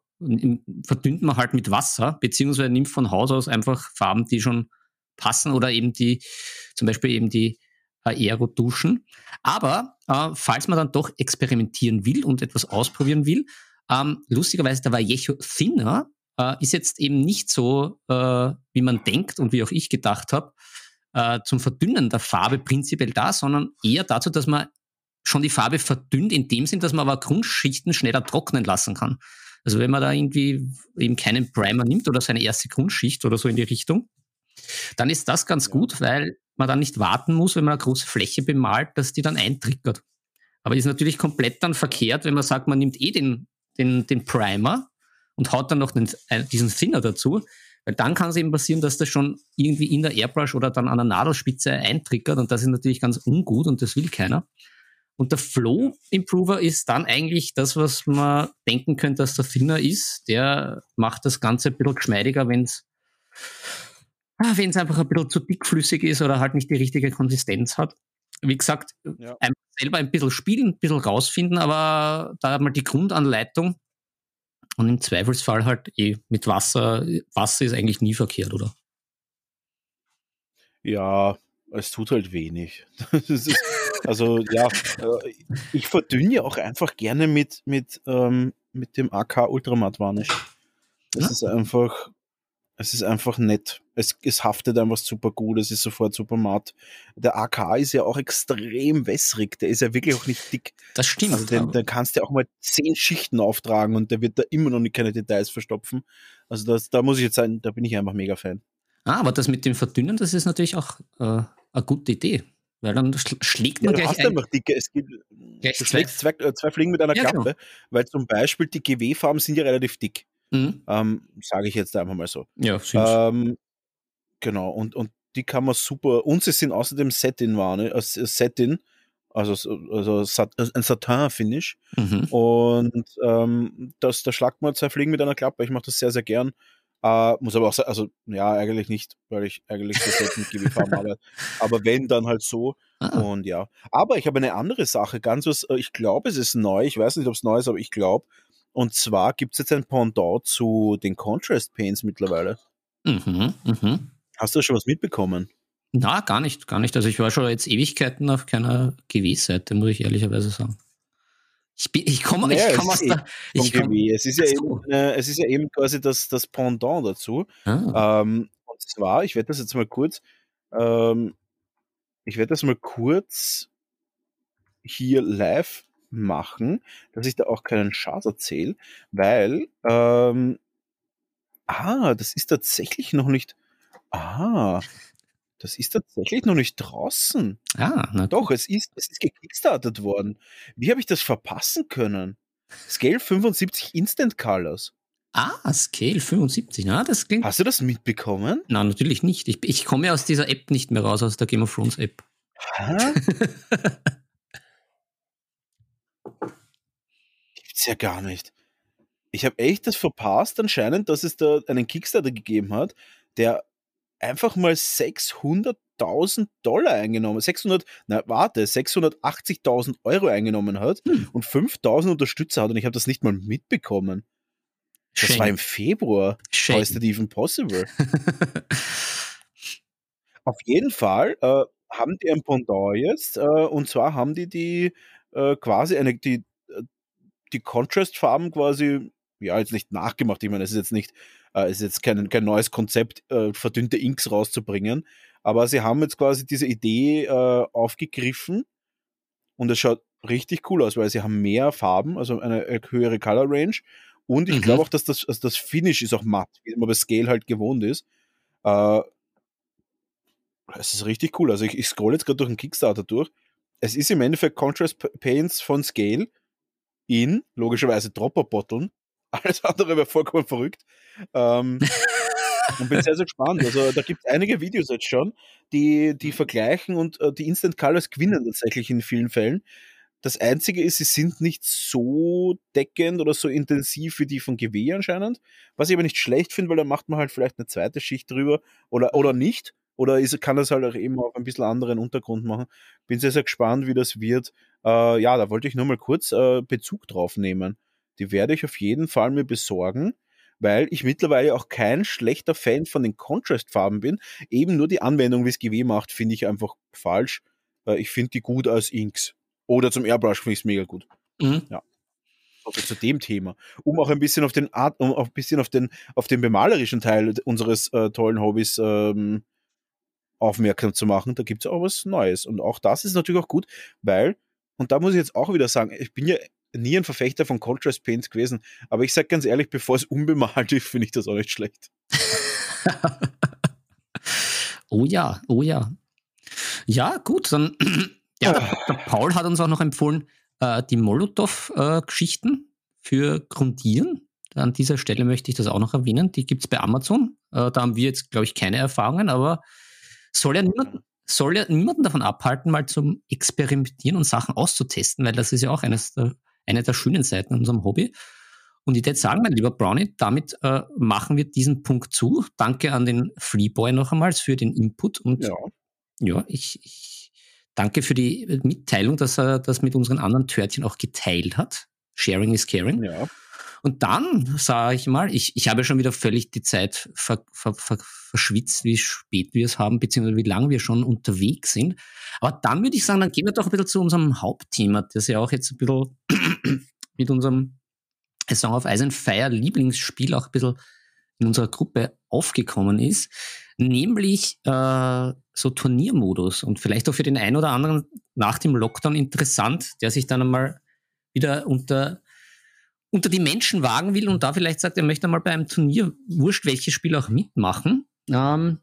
verdünnt man halt mit Wasser, beziehungsweise nimmt von Haus aus einfach Farben, die schon passen oder eben die, zum Beispiel eben die Aero-Duschen. Aber äh, falls man dann doch experimentieren will und etwas ausprobieren will, ähm, lustigerweise der Vallejo Thinner äh, ist jetzt eben nicht so, äh, wie man denkt und wie auch ich gedacht habe, äh, zum Verdünnen der Farbe prinzipiell da, sondern eher dazu, dass man schon die Farbe verdünnt, in dem Sinn, dass man aber Grundschichten schneller trocknen lassen kann. Also wenn man da irgendwie eben keinen Primer nimmt oder seine erste Grundschicht oder so in die Richtung, dann ist das ganz gut, weil man dann nicht warten muss, wenn man eine große Fläche bemalt, dass die dann eintriggert. Aber ist natürlich komplett dann verkehrt, wenn man sagt, man nimmt eh den, den, den Primer und haut dann noch den, äh, diesen Thinner dazu, weil dann kann es eben passieren, dass das schon irgendwie in der Airbrush oder dann an der Nadelspitze eintriggert und das ist natürlich ganz ungut und das will keiner. Und der Flow Improver ist dann eigentlich das, was man denken könnte, dass der Thinner ist. Der macht das Ganze ein bisschen geschmeidiger, wenn es ah, wenn es einfach ein bisschen zu dickflüssig ist oder halt nicht die richtige Konsistenz hat. Wie gesagt, ja. selber ein bisschen spielen, ein bisschen rausfinden, aber da mal die Grundanleitung und im Zweifelsfall halt eh mit Wasser. Wasser ist eigentlich nie verkehrt, oder?
Ja, es tut halt wenig. ist, also ja, äh, ich verdünne ja auch einfach gerne mit, mit, ähm, mit dem AK Ultramatt Varnish. Das ja? ist einfach, es ist einfach nett. Es, es haftet einfach super gut, es ist sofort super matt. Der AK ist ja auch extrem wässrig, der ist ja wirklich auch nicht dick.
Das stimmt. Also
den, da kannst du ja auch mal zehn Schichten auftragen und der wird da immer noch nicht keine Details verstopfen. Also das, da muss ich jetzt sagen, da bin ich einfach mega Fan.
Ah, aber das mit dem Verdünnen, das ist natürlich auch äh, eine gute Idee. Weil dann schlägt man ja, gleich.
Du hast einfach dicke, es gibt, du schlägst zwei, äh, zwei Fliegen mit einer ja, Klappe, genau. weil zum Beispiel die GW-Farben sind ja relativ dick. Mhm. Ähm, Sage ich jetzt einfach mal so.
Ja,
ähm, Genau, und, und die kann man super, und sie sind außerdem Satin-Ware, äh, Satin, also, also ein Satin-Finish. Mhm. Und ähm, das, da schlagt man zwei Fliegen mit einer Klappe. Ich mache das sehr, sehr gern. Äh, muss aber auch sagen, also ja, eigentlich nicht, weil ich eigentlich so selten mit GW-Farben arbeite. Aber wenn, dann halt so. Ah. Und ja. Aber ich habe eine andere Sache, ganz was, äh, ich glaube, es ist neu. Ich weiß nicht, ob es neu ist, aber ich glaube, und zwar gibt es jetzt ein Pendant zu den Contrast Paints mittlerweile. Mhm, mhm. Hast du schon was mitbekommen?
Na, gar nicht, gar nicht. Also ich war schon jetzt Ewigkeiten auf keiner GW-Seite, muss ich ehrlicherweise sagen. Ich, ich komme naja, ich komm aus der. Ich
komm, es, ist ja eben, äh, es ist ja eben quasi das, das Pendant dazu. Ah. Ähm, und zwar, ich werde das jetzt mal kurz, ähm, ich werde das mal kurz hier live machen, dass ich da auch keinen Schatz erzähle, weil, ähm, ah, das ist tatsächlich noch nicht, ah, das ist tatsächlich noch nicht draußen.
Ah,
na Doch, es ist, es ist gekickstartet worden. Wie habe ich das verpassen können? Scale 75 Instant Colors.
Ah, Scale 75, na, das klingt.
Hast du das mitbekommen?
Nein, natürlich nicht. Ich, ich komme aus dieser App nicht mehr raus, aus der Game of Thrones App.
Gibt's ja gar nicht. Ich habe echt das verpasst, anscheinend, dass es da einen Kickstarter gegeben hat, der einfach mal 600.000 Dollar eingenommen, 600, na warte, 680.000 Euro eingenommen hat hm. und 5.000 Unterstützer hat und ich habe das nicht mal mitbekommen. Das Shame. war im Februar. Shame. How is that even possible? Auf jeden Fall äh, haben die ein Pendant jetzt äh, und zwar haben die die äh, quasi eine, die die Contrast-Farben quasi, ja, jetzt nicht nachgemacht. Ich meine, es ist jetzt nicht, äh, ist jetzt kein, kein neues Konzept, äh, verdünnte Inks rauszubringen. Aber sie haben jetzt quasi diese Idee äh, aufgegriffen und es schaut richtig cool aus, weil sie haben mehr Farben, also eine höhere Color Range. Und ich mhm. glaube auch, dass das, also das Finish ist auch matt, wie man bei Scale halt gewohnt ist. Äh, es ist richtig cool. Also ich, ich scroll jetzt gerade durch den Kickstarter durch. Es ist im Endeffekt Contrast Paints von Scale in logischerweise Dropper-Botteln. Alles andere wäre vollkommen verrückt. Ähm, und bin sehr, sehr gespannt. Also da gibt es einige Videos jetzt schon, die, die vergleichen und äh, die Instant Colors gewinnen tatsächlich in vielen Fällen. Das Einzige ist, sie sind nicht so deckend oder so intensiv wie die von GW anscheinend. Was ich aber nicht schlecht finde, weil da macht man halt vielleicht eine zweite Schicht drüber oder, oder nicht. Oder ist, kann das halt auch eben auf ein bisschen anderen Untergrund machen. Bin sehr, sehr gespannt, wie das wird. Äh, ja, da wollte ich nur mal kurz äh, Bezug drauf nehmen. Die werde ich auf jeden Fall mir besorgen, weil ich mittlerweile auch kein schlechter Fan von den Contrast-Farben bin. Eben nur die Anwendung, wie es GW macht, finde ich einfach falsch. Äh, ich finde die gut als Inks. Oder zum Airbrush finde ich es mega gut. Mhm. Ja. Also zu dem Thema. Um auch ein bisschen auf den Art, um auch ein bisschen auf den, auf den bemalerischen Teil unseres äh, tollen Hobbys ähm, aufmerksam zu machen, da gibt es auch was Neues. Und auch das ist natürlich auch gut, weil, und da muss ich jetzt auch wieder sagen, ich bin ja nie ein Verfechter von Contrast Paints gewesen, aber ich sage ganz ehrlich, bevor es unbemalt ist, finde ich das auch nicht schlecht.
oh ja, oh ja. Ja, gut, dann, ja, der, Paul hat uns auch noch empfohlen, äh, die Molotow-Geschichten äh, für Grundieren. An dieser Stelle möchte ich das auch noch erwähnen. Die gibt es bei Amazon. Äh, da haben wir jetzt, glaube ich, keine Erfahrungen, aber soll ja niemanden, soll ja niemanden davon abhalten, mal zum Experimentieren und Sachen auszutesten, weil das ist ja auch eines der, eine der schönen Seiten in unserem Hobby. Und ich würde sagen, mein lieber Brownie, damit äh, machen wir diesen Punkt zu. Danke an den Freeboy noch einmal für den Input und ja, ja ich, ich danke für die Mitteilung, dass er das mit unseren anderen Törtchen auch geteilt hat. Sharing is caring. Ja. Und dann sage ich mal, ich, ich habe schon wieder völlig die Zeit ver, ver, ver, verschwitzt, wie spät wir es haben, beziehungsweise wie lange wir schon unterwegs sind. Aber dann würde ich sagen, dann gehen wir doch ein bisschen zu unserem Hauptthema, das ja auch jetzt ein bisschen mit unserem Song of Ice and Fire Lieblingsspiel auch ein bisschen in unserer Gruppe aufgekommen ist, nämlich äh, so Turniermodus und vielleicht auch für den einen oder anderen nach dem Lockdown interessant, der sich dann einmal wieder unter unter die Menschen wagen will und da vielleicht sagt, er möchte mal bei einem Turnier, wurscht welches Spiel auch mitmachen, ähm,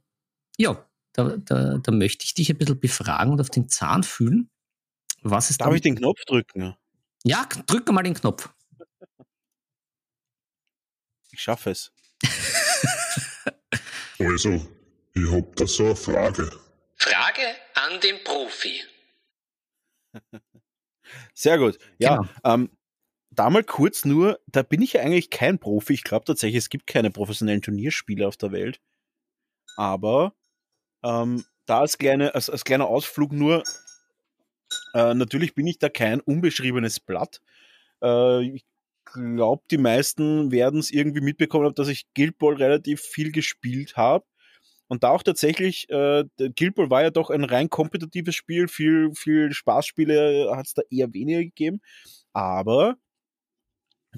ja, da, da, da möchte ich dich ein bisschen befragen und auf den Zahn fühlen. Was ist
Darf ich den Knopf drücken?
Ja, drücke mal den Knopf.
Ich schaffe es.
also, ich hab da so eine Frage.
Frage an den Profi.
Sehr gut. Ja, genau. ähm, da mal kurz nur, da bin ich ja eigentlich kein Profi. Ich glaube tatsächlich, es gibt keine professionellen Turnierspiele auf der Welt. Aber ähm, da als, kleine, als, als kleiner Ausflug nur, äh, natürlich bin ich da kein unbeschriebenes Blatt. Äh, ich glaube, die meisten werden es irgendwie mitbekommen haben, dass ich Guild Ball relativ viel gespielt habe. Und da auch tatsächlich, äh, Guild Ball war ja doch ein rein kompetitives Spiel, viel, viel Spaßspiele hat es da eher weniger gegeben. Aber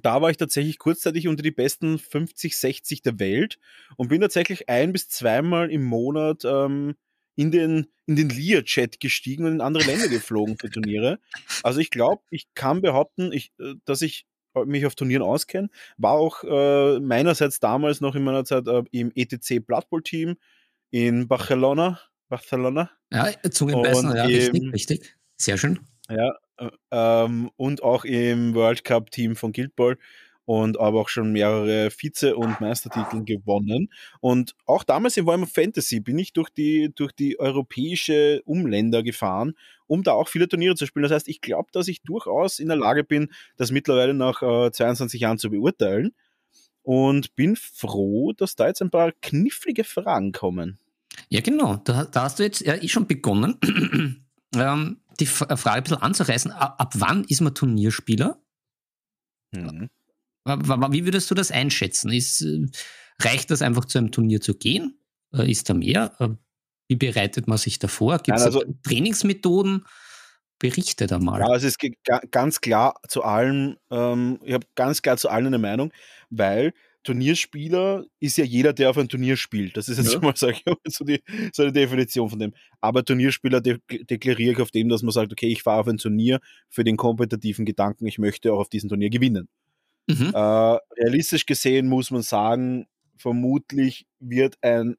da war ich tatsächlich kurzzeitig unter die besten 50, 60 der Welt und bin tatsächlich ein bis zweimal im Monat ähm, in den, in den Lear-Chat gestiegen und in andere Länder geflogen für Turniere. Also ich glaube, ich kann behaupten, ich, äh, dass ich mich auf Turnieren auskenne. War auch äh, meinerseits damals noch in meiner Zeit äh, im ETC Blood Bowl Team in Barcelona. Barcelona.
Ja, Zungenbeißen, ja, richtig, richtig. Sehr schön.
Ja, äh, ähm, und auch im World Cup Team von Guild Ball und aber auch schon mehrere Vize- und Meistertitel gewonnen. Und auch damals in Warhammer Fantasy bin ich durch die, durch die europäische Umländer gefahren, um da auch viele Turniere zu spielen. Das heißt, ich glaube, dass ich durchaus in der Lage bin, das mittlerweile nach äh, 22 Jahren zu beurteilen. Und bin froh, dass da jetzt ein paar knifflige Fragen kommen.
Ja, genau. Da, da hast du jetzt ja eh schon begonnen. ähm, die äh, Frage ein bisschen anzureißen, ab wann ist man Turnierspieler? Mhm. Wie würdest du das einschätzen? Ist, äh, reicht das einfach zu einem Turnier zu gehen? Äh, ist da mehr? Wie bereitet man sich davor? Gibt es also, Trainingsmethoden? Berichte da mal.
Ja, also es ist ganz klar zu allen, ähm, ich habe ganz klar zu allen eine Meinung, weil Turnierspieler ist ja jeder, der auf ein Turnier spielt. Das ist jetzt ja. mal sag ich, so, die, so eine Definition von dem. Aber Turnierspieler de deklariere ich auf dem, dass man sagt, okay, ich fahre auf ein Turnier für den kompetitiven Gedanken, ich möchte auch auf diesem Turnier gewinnen. Mhm. Äh, realistisch gesehen muss man sagen, vermutlich wird ein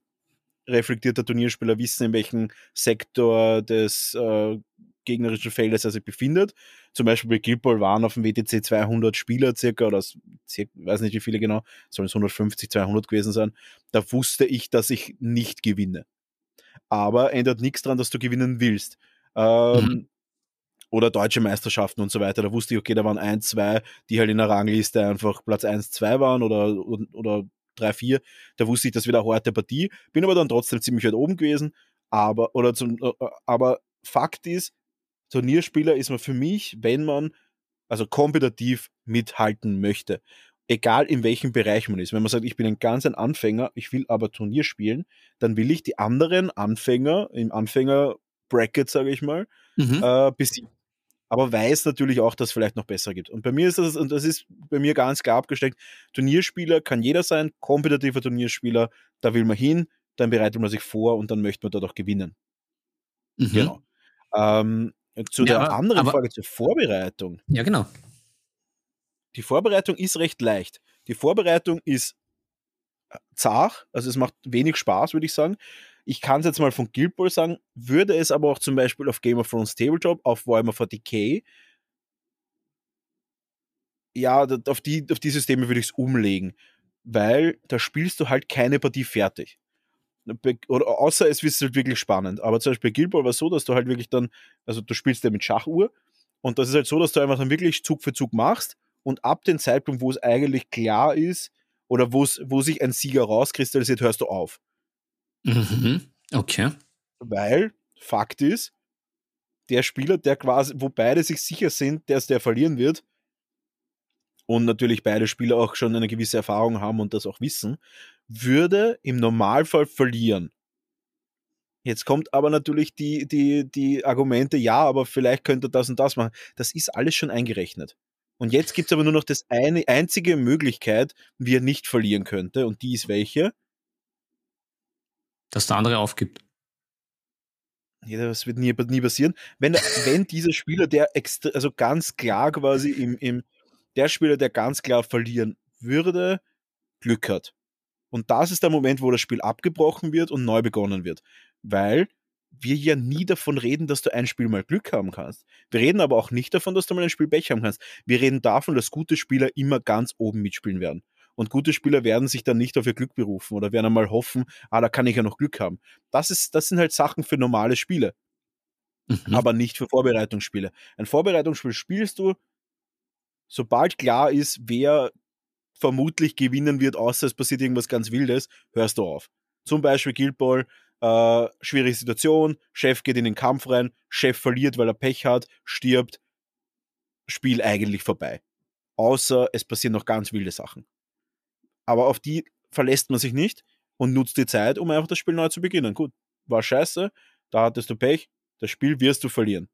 reflektierter Turnierspieler wissen, in welchem Sektor des äh, gegnerischen Feldes er sich befindet. Zum Beispiel bei Guild Ball waren auf dem WTC 200 Spieler circa, oder ich weiß nicht wie viele genau, sollen es 150, 200 gewesen sein. Da wusste ich, dass ich nicht gewinne. Aber ändert nichts daran, dass du gewinnen willst. Ähm, mhm. Oder deutsche Meisterschaften und so weiter. Da wusste ich, okay, da waren ein, zwei, die halt in der Rangliste einfach Platz 1, 2 waren oder, oder 3, 4. Da wusste ich, das wird eine harte Partie. Bin aber dann trotzdem ziemlich weit oben gewesen. Aber, oder zum, äh, aber Fakt ist, Turnierspieler ist man für mich, wenn man also kompetitiv mithalten möchte. Egal in welchem Bereich man ist. Wenn man sagt, ich bin ein ganz ein Anfänger, ich will aber Turnier spielen, dann will ich die anderen Anfänger im Anfänger-Bracket, sage ich mal, mhm. äh, besiegen. Aber weiß natürlich auch, dass es vielleicht noch besser gibt. Und bei mir ist das, und das ist bei mir ganz klar abgesteckt, Turnierspieler kann jeder sein, kompetitiver Turnierspieler, da will man hin, dann bereitet man sich vor und dann möchte man dort auch gewinnen. Mhm. Genau. Ähm, zu ja, der aber, anderen aber, Frage, zur Vorbereitung.
Ja, genau.
Die Vorbereitung ist recht leicht. Die Vorbereitung ist äh, zart, also es macht wenig Spaß, würde ich sagen. Ich kann es jetzt mal von Guild Ball sagen, würde es aber auch zum Beispiel auf Game of Thrones Tabletop, auf Warhammer 40k, ja, auf die, auf die Systeme würde ich es umlegen, weil da spielst du halt keine Partie fertig oder außer es ist halt wirklich spannend. Aber zum Beispiel Guild Ball war so, dass du halt wirklich dann, also du spielst ja mit Schachuhr und das ist halt so, dass du einfach dann wirklich Zug für Zug machst und ab dem Zeitpunkt, wo es eigentlich klar ist oder wo sich ein Sieger rauskristallisiert, hörst du auf.
Mhm. Okay.
Weil Fakt ist, der Spieler, der quasi, wo beide sich sicher sind, dass der verlieren wird, und natürlich beide Spieler auch schon eine gewisse Erfahrung haben und das auch wissen, würde im Normalfall verlieren. Jetzt kommt aber natürlich die, die, die Argumente, ja, aber vielleicht könnte er das und das machen. Das ist alles schon eingerechnet. Und jetzt gibt es aber nur noch das eine einzige Möglichkeit, wie er nicht verlieren könnte. Und die ist welche?
Dass der andere aufgibt.
Ja, das wird nie, nie passieren. Wenn, wenn dieser Spieler, der extra, also ganz klar quasi im, im, der Spieler, der ganz klar verlieren würde, Glück hat. Und das ist der Moment, wo das Spiel abgebrochen wird und neu begonnen wird. Weil wir ja nie davon reden, dass du ein Spiel mal Glück haben kannst. Wir reden aber auch nicht davon, dass du mal ein Spiel Pech haben kannst. Wir reden davon, dass gute Spieler immer ganz oben mitspielen werden. Und gute Spieler werden sich dann nicht auf ihr Glück berufen oder werden einmal hoffen, ah, da kann ich ja noch Glück haben. Das, ist, das sind halt Sachen für normale Spiele. Mhm. Aber nicht für Vorbereitungsspiele. Ein Vorbereitungsspiel spielst du, sobald klar ist, wer vermutlich gewinnen wird, außer es passiert irgendwas ganz Wildes, hörst du auf. Zum Beispiel Guild Ball, äh, schwierige Situation, Chef geht in den Kampf rein, Chef verliert, weil er Pech hat, stirbt, Spiel eigentlich vorbei. Außer es passieren noch ganz wilde Sachen. Aber auf die verlässt man sich nicht und nutzt die Zeit, um einfach das Spiel neu zu beginnen. Gut, war scheiße, da hattest du Pech, das Spiel wirst du verlieren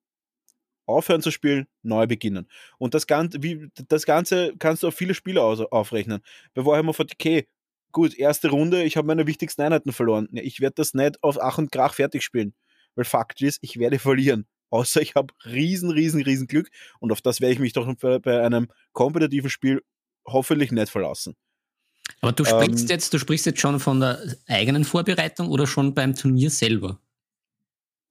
aufhören zu spielen, neu beginnen. Und das Ganze, wie, das Ganze kannst du auf viele Spiele aufrechnen. Bei Warhammer 40k, gut, erste Runde, ich habe meine wichtigsten Einheiten verloren. Ich werde das nicht auf Ach und Krach fertig spielen. Weil Fakt ist, ich werde verlieren. Außer ich habe riesen, riesen, riesen Glück. Und auf das werde ich mich doch bei einem kompetitiven Spiel hoffentlich nicht verlassen.
Aber du sprichst ähm, jetzt, du sprichst jetzt schon von der eigenen Vorbereitung oder schon beim Turnier selber?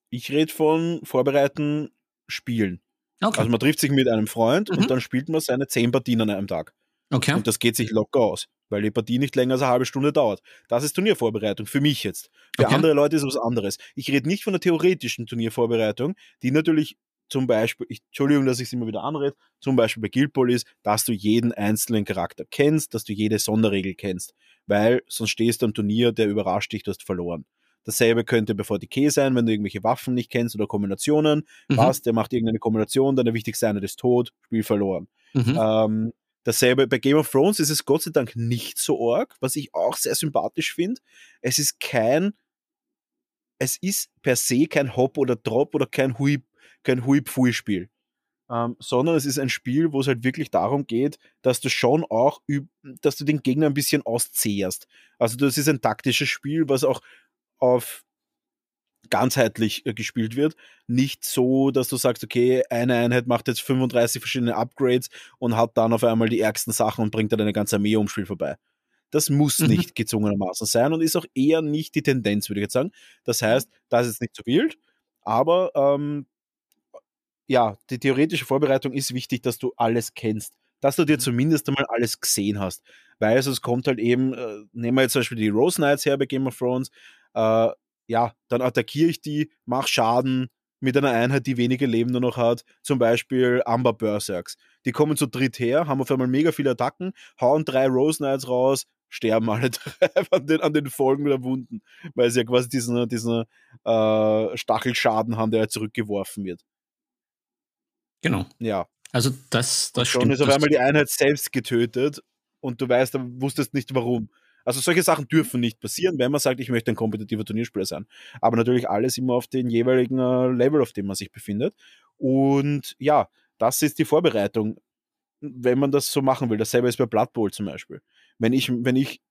Ich rede von Vorbereiten spielen. Okay. Also man trifft sich mit einem Freund mhm. und dann spielt man seine zehn Partien an einem Tag. Okay. Und das geht sich locker aus, weil die Partie nicht länger als eine halbe Stunde dauert. Das ist Turniervorbereitung, für mich jetzt. Für okay. andere Leute ist es was anderes. Ich rede nicht von der theoretischen Turniervorbereitung, die natürlich zum Beispiel, ich, Entschuldigung, dass ich es immer wieder anrede, zum Beispiel bei Guild Ball ist, dass du jeden einzelnen Charakter kennst, dass du jede Sonderregel kennst, weil sonst stehst du am Turnier, der überrascht dich, du hast verloren. Dasselbe könnte bei 40k sein, wenn du irgendwelche Waffen nicht kennst oder Kombinationen. Mhm. Was, der macht irgendeine Kombination, deine wichtigste Einheit ist tot, Spiel verloren. Mhm. Ähm, dasselbe bei Game of Thrones ist es Gott sei Dank nicht so arg, was ich auch sehr sympathisch finde. Es ist kein, es ist per se kein Hop oder Drop oder kein Hui, kein Hui-Pfui-Spiel. Ähm, sondern es ist ein Spiel, wo es halt wirklich darum geht, dass du schon auch, dass du den Gegner ein bisschen auszehrst. Also das ist ein taktisches Spiel, was auch auf ganzheitlich äh, gespielt wird. Nicht so, dass du sagst, okay, eine Einheit macht jetzt 35 verschiedene Upgrades und hat dann auf einmal die ärgsten Sachen und bringt dann eine ganze Armee ums Spiel vorbei. Das muss mhm. nicht gezwungenermaßen sein und ist auch eher nicht die Tendenz, würde ich jetzt sagen. Das heißt, das ist nicht zu wild, aber ähm, ja, die theoretische Vorbereitung ist wichtig, dass du alles kennst. Dass du dir mhm. zumindest einmal alles gesehen hast. Weil also es kommt halt eben, äh, nehmen wir jetzt zum Beispiel die Rose Knights her bei Game of Thrones, äh, ja, dann attackiere ich die, mache Schaden mit einer Einheit, die wenige Leben nur noch hat, zum Beispiel Amber Berserks. Die kommen zu dritt her, haben auf einmal mega viele Attacken, hauen drei Rose Knights raus, sterben alle drei an den, an den Folgen der Wunden, weil sie ja quasi diesen, diesen äh, Stachelschaden haben, der zurückgeworfen wird.
Genau.
Ja.
Also das, das
schon ist auf einmal die Einheit selbst getötet und du weißt, du wusstest nicht warum. Also solche Sachen dürfen nicht passieren, wenn man sagt, ich möchte ein kompetitiver Turnierspieler sein. Aber natürlich alles immer auf den jeweiligen äh, Level, auf dem man sich befindet. Und ja, das ist die Vorbereitung, wenn man das so machen will. Dasselbe ist bei Blood Bowl zum Beispiel. Wenn ich, wenn ich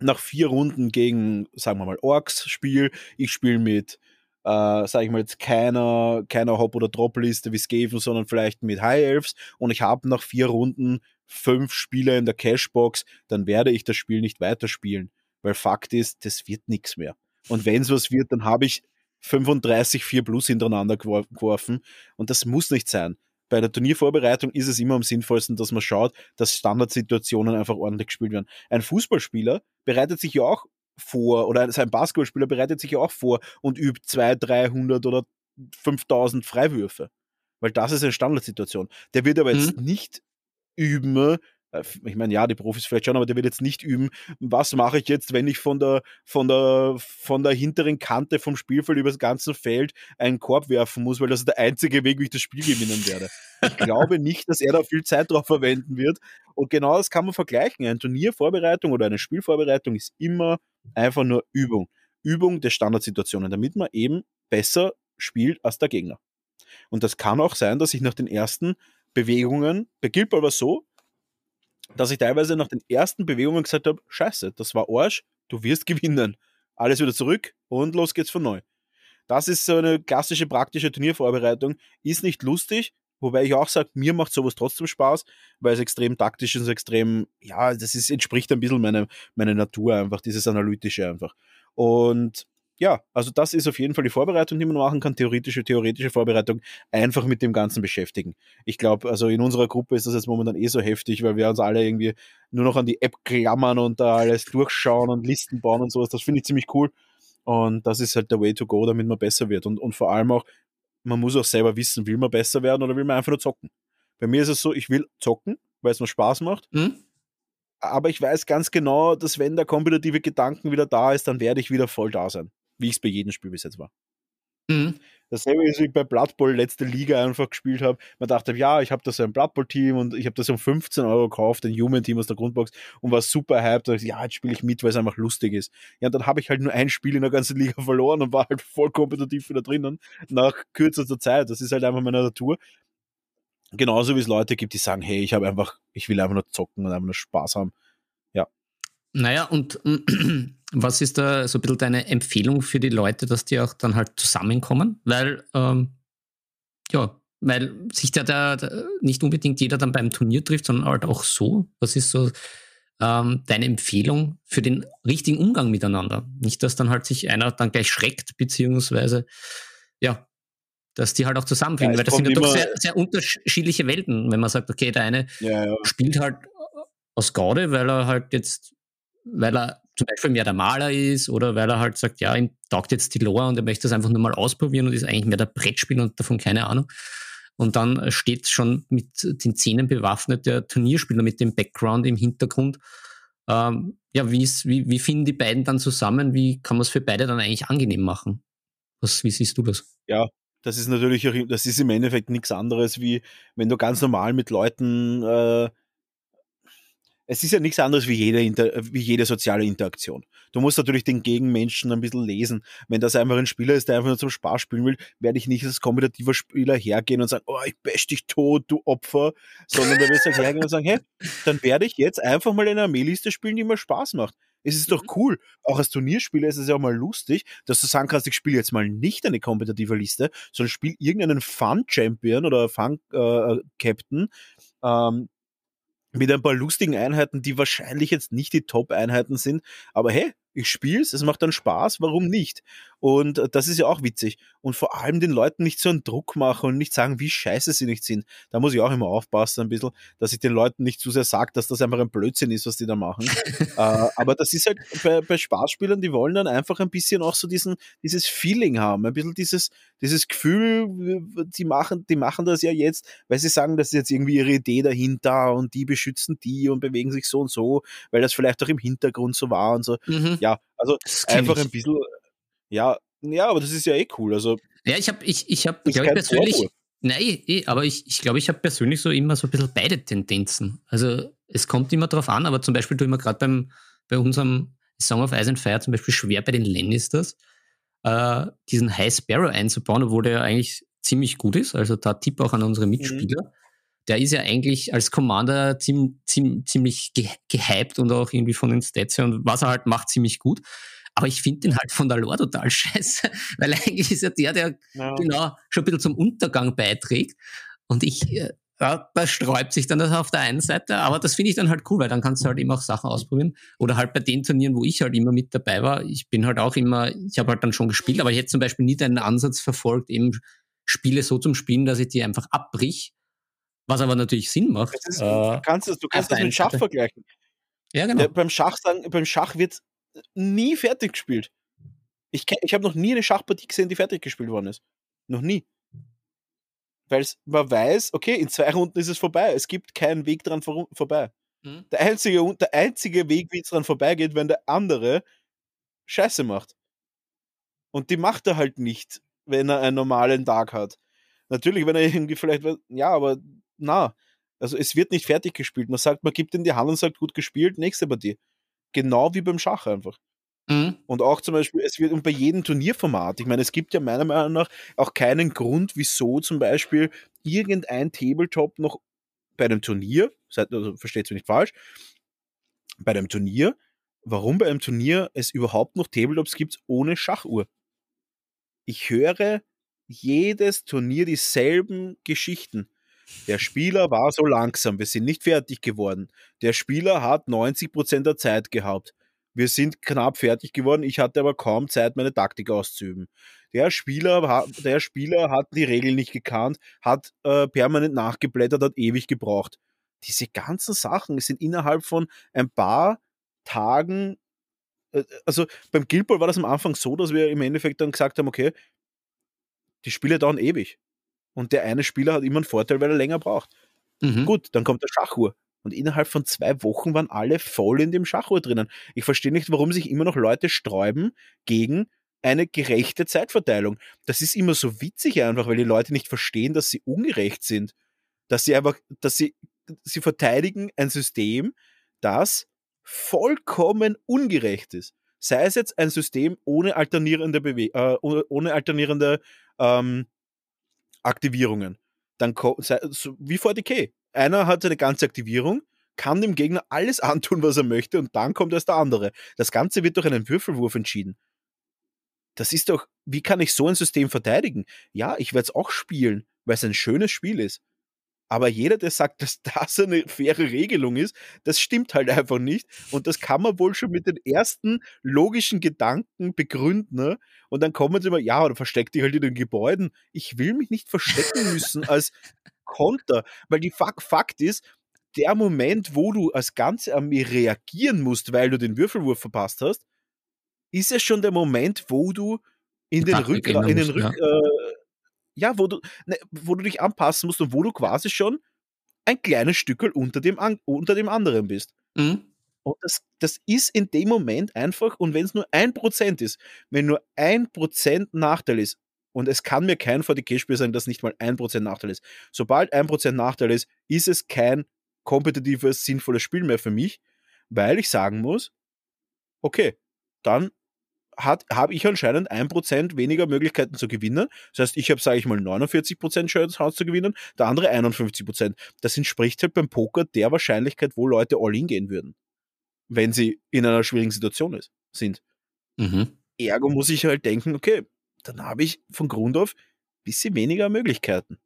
nach vier Runden gegen, sagen wir mal, Orks spiele, ich spiele mit äh, sage ich mal jetzt keiner, keiner Hop- oder Drop-Liste wie Skaven, sondern vielleicht mit High Elves und ich habe nach vier Runden fünf Spieler in der Cashbox, dann werde ich das Spiel nicht weiterspielen. Weil Fakt ist, das wird nichts mehr. Und wenn es was wird, dann habe ich 35 4 Plus hintereinander geworfen und das muss nicht sein. Bei der Turniervorbereitung ist es immer am sinnvollsten, dass man schaut, dass Standardsituationen einfach ordentlich gespielt werden. Ein Fußballspieler bereitet sich ja auch vor oder sein Basketballspieler bereitet sich ja auch vor und übt 200, 300 oder 5000 Freiwürfe. Weil das ist eine Standardsituation. Der wird aber jetzt mhm. nicht üben, ich meine, ja, die Profis vielleicht schon, aber der wird jetzt nicht üben, was mache ich jetzt, wenn ich von der, von der, von der hinteren Kante vom Spielfeld über das ganze Feld einen Korb werfen muss, weil das ist der einzige Weg, wie ich das Spiel gewinnen werde. Ich glaube nicht, dass er da viel Zeit drauf verwenden wird. Und genau das kann man vergleichen. Eine Turniervorbereitung oder eine Spielvorbereitung ist immer einfach nur Übung. Übung der Standardsituationen, damit man eben besser spielt als der Gegner. Und das kann auch sein, dass ich nach den ersten Bewegungen, bei Ball war so, dass ich teilweise nach den ersten Bewegungen gesagt habe, scheiße, das war Arsch, du wirst gewinnen. Alles wieder zurück und los geht's von neu. Das ist so eine klassische praktische Turniervorbereitung, ist nicht lustig, wobei ich auch sage, mir macht sowas trotzdem Spaß, weil es extrem taktisch ist, extrem, ja, das ist, entspricht ein bisschen meiner meine Natur einfach, dieses Analytische einfach. Und ja, also das ist auf jeden Fall die Vorbereitung, die man machen kann, theoretische, theoretische Vorbereitung, einfach mit dem Ganzen beschäftigen. Ich glaube, also in unserer Gruppe ist das jetzt momentan eh so heftig, weil wir uns alle irgendwie nur noch an die App klammern und da alles durchschauen und Listen bauen und sowas. Das finde ich ziemlich cool. Und das ist halt der Way to go, damit man besser wird. Und, und vor allem auch, man muss auch selber wissen, will man besser werden oder will man einfach nur zocken. Bei mir ist es so, ich will zocken, weil es mir Spaß macht. Mhm. Aber ich weiß ganz genau, dass wenn der kompetitive Gedanken wieder da ist, dann werde ich wieder voll da sein wie ich es bei jedem Spiel bis jetzt war. Mhm. Dasselbe ist, wie ich bei Blood Bowl letzte Liga einfach gespielt habe. Man dachte, ja, ich habe da so ein Blood Bowl Team und ich habe das um 15 Euro gekauft, ein Human Team aus der Grundbox und war super hyped. Und ich, ja, jetzt spiele ich mit, weil es einfach lustig ist. Ja, und dann habe ich halt nur ein Spiel in der ganzen Liga verloren und war halt voll kompetitiv wieder drinnen nach kürzester Zeit. Das ist halt einfach meine Natur. Genauso wie es Leute gibt, die sagen, hey, ich habe einfach, ich will einfach nur zocken und einfach nur Spaß haben. Ja.
Naja, und Was ist da so ein bisschen deine Empfehlung für die Leute, dass die auch dann halt zusammenkommen? Weil, ähm, ja, weil sich da, da, da, nicht unbedingt jeder dann beim Turnier trifft, sondern halt auch so. Was ist so ähm, deine Empfehlung für den richtigen Umgang miteinander? Nicht, dass dann halt sich einer dann gleich schreckt, beziehungsweise, ja, dass die halt auch zusammenfinden, ja, weil das sind ja doch sehr, sehr unterschiedliche Welten, wenn man sagt, okay, der eine ja, ja. spielt halt aus Gaude, weil er halt jetzt, weil er zum Beispiel mehr der Maler ist oder weil er halt sagt, ja, ihm taugt jetzt die Lore und er möchte das einfach nur mal ausprobieren und ist eigentlich mehr der Brettspieler und davon keine Ahnung. Und dann steht schon mit den Zähnen bewaffnet der Turnierspieler mit dem Background im Hintergrund. Ähm, ja, wie, ist, wie, wie finden die beiden dann zusammen? Wie kann man es für beide dann eigentlich angenehm machen? Was, wie siehst du das?
Ja, das ist natürlich, das ist im Endeffekt nichts anderes, wie wenn du ganz normal mit Leuten äh, es ist ja nichts anderes wie jede, Inter wie jede soziale Interaktion. Du musst natürlich den Gegenmenschen ein bisschen lesen. Wenn das einfach ein Spieler ist, der einfach nur zum Spaß spielen will, werde ich nicht als kompetitiver Spieler hergehen und sagen, oh, ich bash dich tot, du Opfer, sondern da wirst du halt hergehen und sagen, hey, dann werde ich jetzt einfach mal eine Armeeliste spielen, die mir Spaß macht. Es ist doch mhm. cool. Auch als Turnierspieler ist es ja auch mal lustig, dass du sagen kannst, ich spiele jetzt mal nicht eine kompetitive Liste, sondern spiele irgendeinen Fun-Champion oder Fun-Captain, äh, ähm, mit ein paar lustigen Einheiten, die wahrscheinlich jetzt nicht die Top-Einheiten sind, aber hey, ich spiele es, es macht dann Spaß, warum nicht? Und äh, das ist ja auch witzig. Und vor allem den Leuten nicht so einen Druck machen und nicht sagen, wie scheiße sie nicht sind. Da muss ich auch immer aufpassen ein bisschen, dass ich den Leuten nicht zu sehr sage, dass das einfach ein Blödsinn ist, was die da machen. äh, aber das ist halt bei, bei Spaßspielern, die wollen dann einfach ein bisschen auch so diesen, dieses Feeling haben, ein bisschen dieses, dieses Gefühl, die machen, die machen das ja jetzt, weil sie sagen, das ist jetzt irgendwie ihre Idee dahinter und die beschützen die und bewegen sich so und so, weil das vielleicht auch im Hintergrund so war und so. Mhm. Ja, also einfach ich. ein bisschen, ja, ja, aber das ist ja eh cool. Also,
ja, ich habe, ich, ich habe, glaube ich, persönlich, Vorwurf. nein, eh, aber ich, ich glaube, ich habe persönlich so immer so ein bisschen beide Tendenzen. Also es kommt immer drauf an, aber zum Beispiel tue ich mir gerade beim, bei unserem Song of Ice and Fire zum Beispiel schwer bei den Lannisters, äh, diesen High Sparrow einzubauen, obwohl der ja eigentlich ziemlich gut ist. Also da Tipp auch an unsere. Mitspieler. Mhm der ist ja eigentlich als Commander ziemlich, ziemlich, ziemlich gehypt und auch irgendwie von den Stats her und was er halt macht, ziemlich gut. Aber ich finde den halt von der Lore total scheiße, weil eigentlich ist er der, der ja. genau schon ein bisschen zum Untergang beiträgt. Und ich, äh, ja, da sträubt sich dann das auf der einen Seite, aber das finde ich dann halt cool, weil dann kannst du halt immer auch Sachen ausprobieren. Oder halt bei den Turnieren, wo ich halt immer mit dabei war, ich bin halt auch immer, ich habe halt dann schon gespielt, aber ich hätte zum Beispiel nie deinen Ansatz verfolgt, eben Spiele so zum Spielen, dass ich die einfach abbrich was aber natürlich Sinn macht.
Ist, äh, du kannst das, du kannst das mit Schach vergleichen. Ja, genau. Der, beim Schach sagen, beim Schach wird nie fertig gespielt. Ich, ich habe noch nie eine Schachpartie gesehen, die fertig gespielt worden ist. Noch nie. weil man weiß, okay, in zwei Runden ist es vorbei. Es gibt keinen Weg dran vor, vorbei. Mhm. Der, einzige, der einzige Weg, wie es dran vorbeigeht, wenn der andere Scheiße macht. Und die macht er halt nicht, wenn er einen normalen Tag hat. Natürlich, wenn er irgendwie vielleicht, ja, aber na, also es wird nicht fertig gespielt. Man sagt, man gibt in die Hand und sagt, gut gespielt, nächste Partie. Genau wie beim Schach einfach. Mhm. Und auch zum Beispiel, es wird und bei jedem Turnierformat, ich meine, es gibt ja meiner Meinung nach auch keinen Grund, wieso zum Beispiel irgendein Tabletop noch bei einem Turnier, also versteht es mich nicht falsch, bei einem Turnier, warum bei einem Turnier es überhaupt noch Tabletops gibt ohne Schachuhr. Ich höre jedes Turnier dieselben Geschichten. Der Spieler war so langsam, wir sind nicht fertig geworden. Der Spieler hat 90% der Zeit gehabt. Wir sind knapp fertig geworden, ich hatte aber kaum Zeit, meine Taktik auszuüben. Der Spieler, der Spieler hat die Regeln nicht gekannt, hat äh, permanent nachgeblättert, hat ewig gebraucht. Diese ganzen Sachen sind innerhalb von ein paar Tagen, äh, also beim Guild Ball war das am Anfang so, dass wir im Endeffekt dann gesagt haben, okay, die Spiele dauern ewig. Und der eine Spieler hat immer einen Vorteil, weil er länger braucht. Mhm. Gut, dann kommt der Schachuhr. Und innerhalb von zwei Wochen waren alle voll in dem Schachuhr drinnen. Ich verstehe nicht, warum sich immer noch Leute sträuben gegen eine gerechte Zeitverteilung. Das ist immer so witzig einfach, weil die Leute nicht verstehen, dass sie ungerecht sind. Dass sie einfach, dass sie, sie verteidigen ein System, das vollkommen ungerecht ist. Sei es jetzt ein System ohne alternierende, Bewe äh, ohne alternierende ähm, Aktivierungen. Dann so wie vor Decay. Einer hat seine ganze Aktivierung, kann dem Gegner alles antun, was er möchte, und dann kommt erst der andere. Das Ganze wird durch einen Würfelwurf entschieden. Das ist doch, wie kann ich so ein System verteidigen? Ja, ich werde es auch spielen, weil es ein schönes Spiel ist. Aber jeder, der sagt, dass das eine faire Regelung ist, das stimmt halt einfach nicht. Und das kann man wohl schon mit den ersten logischen Gedanken begründen. Ne? Und dann kommen sie immer, ja, oder versteck dich halt in den Gebäuden. Ich will mich nicht verstecken müssen als Konter, weil die Fakt, Fakt ist, der Moment, wo du als ganze Armee reagieren musst, weil du den Würfelwurf verpasst hast, ist ja schon der Moment, wo du in den Rück, in den Rück, ja. Ja, wo du, ne, wo du dich anpassen musst und wo du quasi schon ein kleines Stückel unter dem, unter dem anderen bist. Mhm. Und das, das ist in dem Moment einfach, und wenn es nur ein Prozent ist, wenn nur ein Prozent Nachteil ist, und es kann mir kein VDK-Spiel sagen, dass nicht mal ein Prozent Nachteil ist. Sobald ein Prozent Nachteil ist, ist es kein kompetitives, sinnvolles Spiel mehr für mich, weil ich sagen muss, okay, dann habe ich anscheinend ein Prozent weniger Möglichkeiten zu gewinnen. Das heißt, ich habe, sage ich mal, 49 Prozent Chance zu gewinnen, der andere 51%. Prozent. Das entspricht halt beim Poker der Wahrscheinlichkeit, wo Leute all in gehen würden, wenn sie in einer schwierigen Situation ist, sind. Mhm. Ergo muss ich halt denken, okay, dann habe ich von Grund auf ein bisschen weniger Möglichkeiten.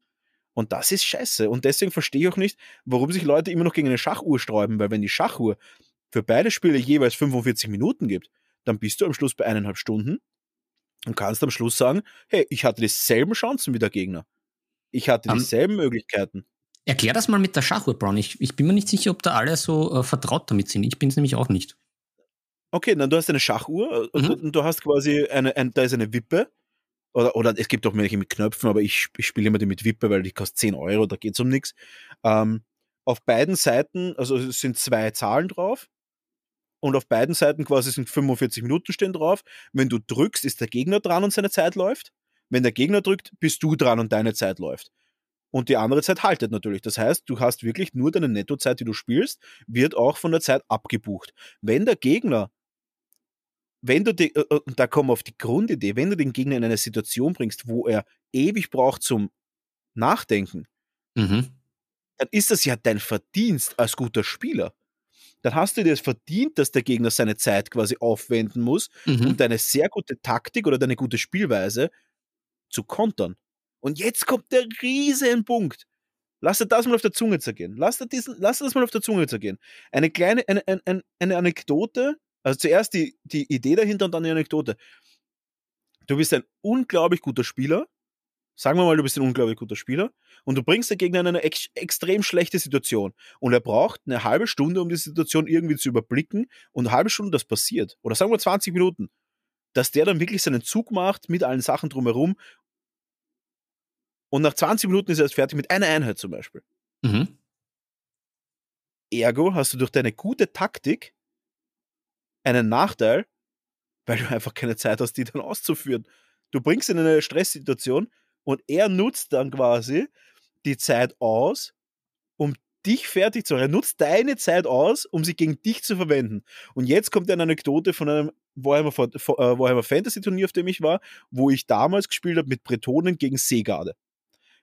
Und das ist scheiße. Und deswegen verstehe ich auch nicht, warum sich Leute immer noch gegen eine Schachuhr sträuben, weil wenn die Schachuhr für beide Spiele jeweils 45 Minuten gibt, dann bist du am Schluss bei eineinhalb Stunden und kannst am Schluss sagen, hey, ich hatte dieselben Chancen wie der Gegner. Ich hatte dieselben um, Möglichkeiten.
Erklär das mal mit der Schachuhr, Brown. Ich, ich bin mir nicht sicher, ob da alle so äh, vertraut damit sind. Ich bin es nämlich auch nicht.
Okay, dann du hast eine Schachuhr äh, mhm. und, du hast quasi eine, ein, da ist eine Wippe. Oder, oder es gibt auch welche mit Knöpfen, aber ich, ich spiele immer die mit Wippe, weil die kostet 10 Euro, da geht es um nichts. Ähm, auf beiden Seiten, also es sind zwei Zahlen drauf und auf beiden Seiten quasi sind 45 Minuten stehen drauf. Wenn du drückst, ist der Gegner dran und seine Zeit läuft. Wenn der Gegner drückt, bist du dran und deine Zeit läuft. Und die andere Zeit haltet natürlich. Das heißt, du hast wirklich nur deine Nettozeit, die du spielst, wird auch von der Zeit abgebucht. Wenn der Gegner, wenn du die, äh, äh, und da kommen wir auf die Grundidee, wenn du den Gegner in eine Situation bringst, wo er ewig braucht zum Nachdenken, mhm. dann ist das ja dein Verdienst als guter Spieler dann hast du dir es verdient, dass der Gegner seine Zeit quasi aufwenden muss, mhm. um deine sehr gute Taktik oder deine gute Spielweise zu kontern. Und jetzt kommt der riesen Punkt. Lass dir das mal auf der Zunge zergehen. Lass dir, diesen, lass dir das mal auf der Zunge zergehen. Eine kleine, eine, eine, eine Anekdote, also zuerst die, die Idee dahinter und dann die Anekdote. Du bist ein unglaublich guter Spieler, Sagen wir mal, du bist ein unglaublich guter Spieler und du bringst den Gegner in eine ex extrem schlechte Situation und er braucht eine halbe Stunde, um die Situation irgendwie zu überblicken und eine halbe Stunde das passiert oder sagen wir 20 Minuten, dass der dann wirklich seinen Zug macht mit allen Sachen drumherum Und nach 20 Minuten ist er erst fertig mit einer Einheit zum Beispiel.
Mhm.
Ergo hast du durch deine gute Taktik einen Nachteil, weil du einfach keine Zeit hast, die dann auszuführen. Du bringst ihn in eine Stresssituation und er nutzt dann quasi die Zeit aus, um dich fertig zu machen. Er nutzt deine Zeit aus, um sie gegen dich zu verwenden. Und jetzt kommt eine Anekdote von einem Warhammer, äh, Warhammer Fantasy Turnier, auf dem ich war, wo ich damals gespielt habe mit Bretonen gegen Seegarde.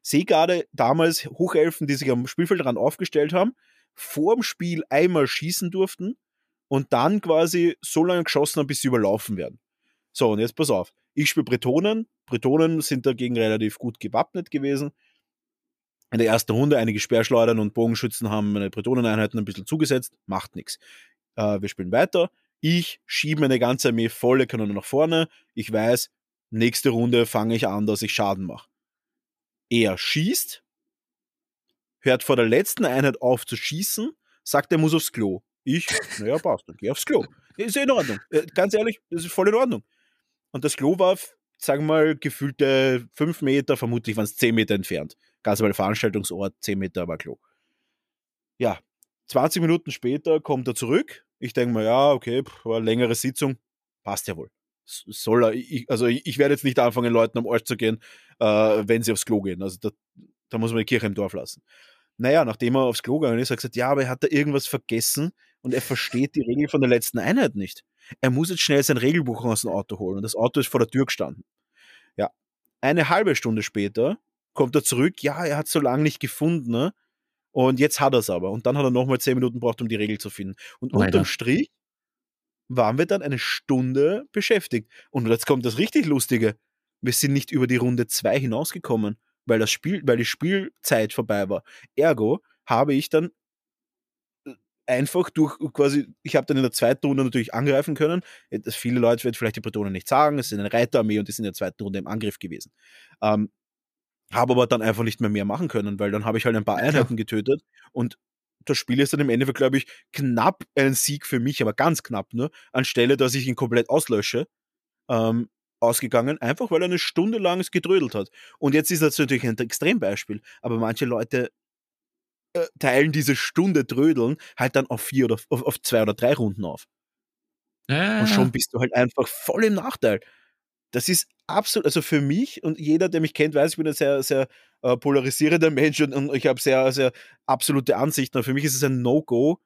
Seegarde, damals Hochelfen, die sich am Spielfeldrand aufgestellt haben, vor dem Spiel einmal schießen durften und dann quasi so lange geschossen haben, bis sie überlaufen werden. So, und jetzt pass auf. Ich spiele Bretonen. Bretonen sind dagegen relativ gut gewappnet gewesen in der ersten Runde einige Speerschleudern und Bogenschützen haben meine Bretoneneinheiten ein bisschen zugesetzt, macht nichts. Äh, wir spielen weiter. Ich schiebe meine ganze Armee volle Kanone nach vorne. Ich weiß, nächste Runde fange ich an, dass ich Schaden mache. Er schießt, hört vor der letzten Einheit auf zu schießen, sagt, er muss aufs Klo. Ich, naja, passt, dann geh aufs Klo. Ist ja in Ordnung. Äh, ganz ehrlich, das ist voll in Ordnung. Und das Klo war, sagen wir mal, gefühlte fünf Meter, vermutlich waren es zehn Meter entfernt ganz normal Veranstaltungsort, 10 Meter war Klo. Ja, 20 Minuten später kommt er zurück. Ich denke mir, ja, okay, pff, war eine längere Sitzung, passt ja wohl. Soll er, ich, also ich, ich werde jetzt nicht anfangen, Leuten am Arsch zu gehen, äh, wenn sie aufs Klo gehen. Also da, da muss man die Kirche im Dorf lassen. Naja, nachdem er aufs Klo gegangen ist, hat er gesagt, ja, aber er hat da irgendwas vergessen und er versteht die Regel von der letzten Einheit nicht. Er muss jetzt schnell sein Regelbuch aus dem Auto holen und das Auto ist vor der Tür gestanden. Ja, eine halbe Stunde später kommt er zurück, ja, er hat so lange nicht gefunden, ne? Und jetzt hat er es aber. Und dann hat er nochmal zehn Minuten gebraucht, um die Regel zu finden. Und Leider. unterm Strich waren wir dann eine Stunde beschäftigt. Und jetzt kommt das richtig Lustige. Wir sind nicht über die Runde zwei hinausgekommen, weil das Spiel, weil die Spielzeit vorbei war. Ergo habe ich dann einfach durch quasi, ich habe dann in der zweiten Runde natürlich angreifen können. Viele Leute werden vielleicht die Bretonen nicht sagen, es ist eine Reiterarmee und die sind in der zweiten Runde im Angriff gewesen. Ähm, habe aber dann einfach nicht mehr mehr machen können, weil dann habe ich halt ein paar Einheiten getötet und das Spiel ist dann im Endeffekt, glaube ich, knapp ein Sieg für mich, aber ganz knapp, ne? Anstelle, dass ich ihn komplett auslösche, ähm, ausgegangen, einfach weil er eine Stunde lang es gedrödelt hat. Und jetzt ist das natürlich ein Extrembeispiel, aber manche Leute äh, teilen diese Stunde Drödeln halt dann auf vier oder auf, auf zwei oder drei Runden auf. Ja. Und schon bist du halt einfach voll im Nachteil das ist absolut, also für mich und jeder, der mich kennt, weiß, ich bin ein sehr, sehr äh, polarisierender Mensch und, und ich habe sehr, sehr absolute Ansichten. Aber für mich ist es ein No-Go,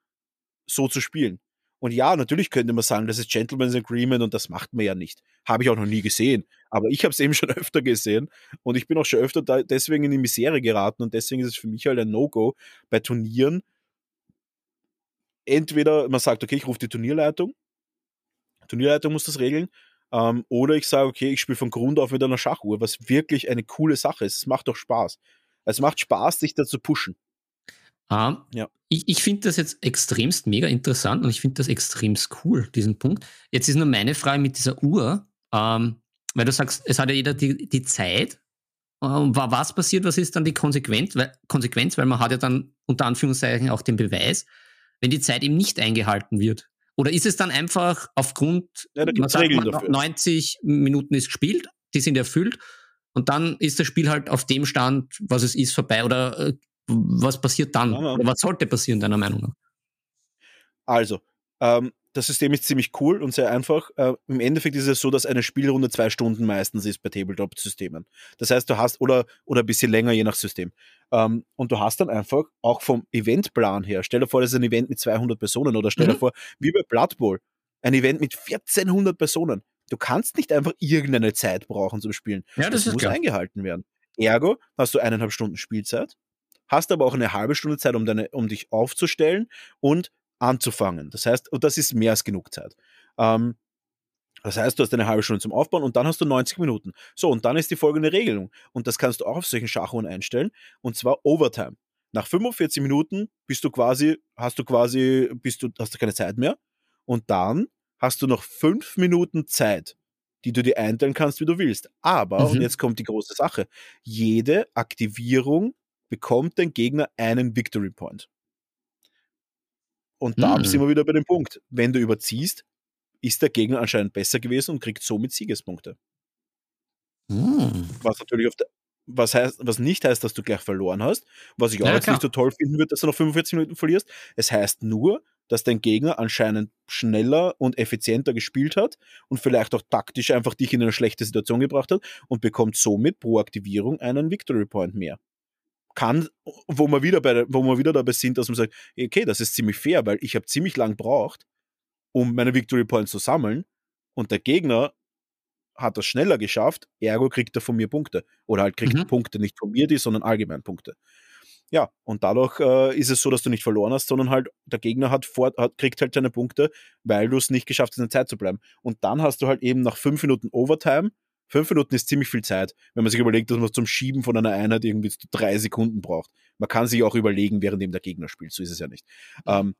so zu spielen. Und ja, natürlich könnte man sagen, das ist Gentleman's Agreement und das macht man ja nicht. Habe ich auch noch nie gesehen. Aber ich habe es eben schon öfter gesehen und ich bin auch schon öfter da deswegen in die Misere geraten und deswegen ist es für mich halt ein No-Go bei Turnieren. Entweder man sagt, okay, ich rufe die Turnierleitung, Turnierleitung muss das regeln, ähm, oder ich sage, okay, ich spiele von Grund auf mit einer Schachuhr, was wirklich eine coole Sache ist. Es macht doch Spaß. Es macht Spaß, sich da zu pushen.
Ähm, ja. Ich, ich finde das jetzt extremst mega interessant und ich finde das extremst cool, diesen Punkt. Jetzt ist nur meine Frage mit dieser Uhr, ähm, weil du sagst, es hat ja jeder die, die Zeit. Ähm, was passiert, was ist dann die Konsequenz weil, Konsequenz? Weil man hat ja dann unter Anführungszeichen auch den Beweis, wenn die Zeit eben nicht eingehalten wird. Oder ist es dann einfach aufgrund, ja, man sagt, man, 90 Minuten ist gespielt, die sind erfüllt und dann ist das Spiel halt auf dem Stand, was es ist, vorbei? Oder äh, was passiert dann? Oder was sollte passieren, deiner Meinung nach?
Also, ähm, das System ist ziemlich cool und sehr einfach. Äh, Im Endeffekt ist es so, dass eine Spielrunde zwei Stunden meistens ist bei Tabletop-Systemen. Das heißt, du hast, oder, oder ein bisschen länger, je nach System. Ähm, und du hast dann einfach auch vom Eventplan her, stell dir vor, das ist ein Event mit 200 Personen oder stell dir mhm. vor, wie bei Blood Bowl, ein Event mit 1400 Personen. Du kannst nicht einfach irgendeine Zeit brauchen zum Spielen. Ja, das, das muss klar. eingehalten werden. Ergo hast du eineinhalb Stunden Spielzeit, hast aber auch eine halbe Stunde Zeit, um, deine, um dich aufzustellen und anzufangen. Das heißt, und das ist mehr als genug Zeit. Ähm, das heißt, du hast eine halbe Stunde zum Aufbauen und dann hast du 90 Minuten. So, und dann ist die folgende Regelung. Und das kannst du auch auf solchen Schachuhren einstellen. Und zwar Overtime. Nach 45 Minuten bist du quasi, hast du quasi, bist du, hast du keine Zeit mehr. Und dann hast du noch fünf Minuten Zeit, die du dir einteilen kannst, wie du willst. Aber, mhm. und jetzt kommt die große Sache, jede Aktivierung bekommt dein Gegner einen Victory Point. Und da hm. sind wir wieder bei dem Punkt. Wenn du überziehst, ist der Gegner anscheinend besser gewesen und kriegt somit Siegespunkte. Hm. Was natürlich auf der was, heißt, was nicht heißt, dass du gleich verloren hast, was ich auch
Ja,
jetzt
klar.
nicht so toll finden würde, dass du noch 45 Minuten verlierst. Es heißt nur, dass dein Gegner anscheinend schneller und effizienter gespielt hat und vielleicht auch taktisch einfach dich in eine schlechte Situation gebracht hat und bekommt somit pro Aktivierung einen Victory Point mehr. Kann, wo wir wieder, bei, wo wir wieder dabei sind, dass man sagt, okay, das ist ziemlich fair, weil ich habe ziemlich lang braucht, um meine Victory Points zu sammeln und der Gegner hat das schneller geschafft, ergo kriegt er von mir Punkte. Oder halt kriegt
Mhm.
Punkte nicht von mir, die, sondern allgemein Punkte. Ja, und dadurch äh, ist es so, dass du nicht verloren hast, sondern halt der Gegner hat, vor, hat kriegt halt seine Punkte, weil du es nicht geschafft hast, in der Zeit zu bleiben. Und dann hast du halt eben nach fünf Minuten Overtime, fünf Minuten ist ziemlich viel Zeit, wenn man sich überlegt, dass man zum Schieben von einer Einheit irgendwie drei Sekunden braucht. Man kann sich auch überlegen, während eben der Gegner spielt, so ist es ja nicht. Ähm,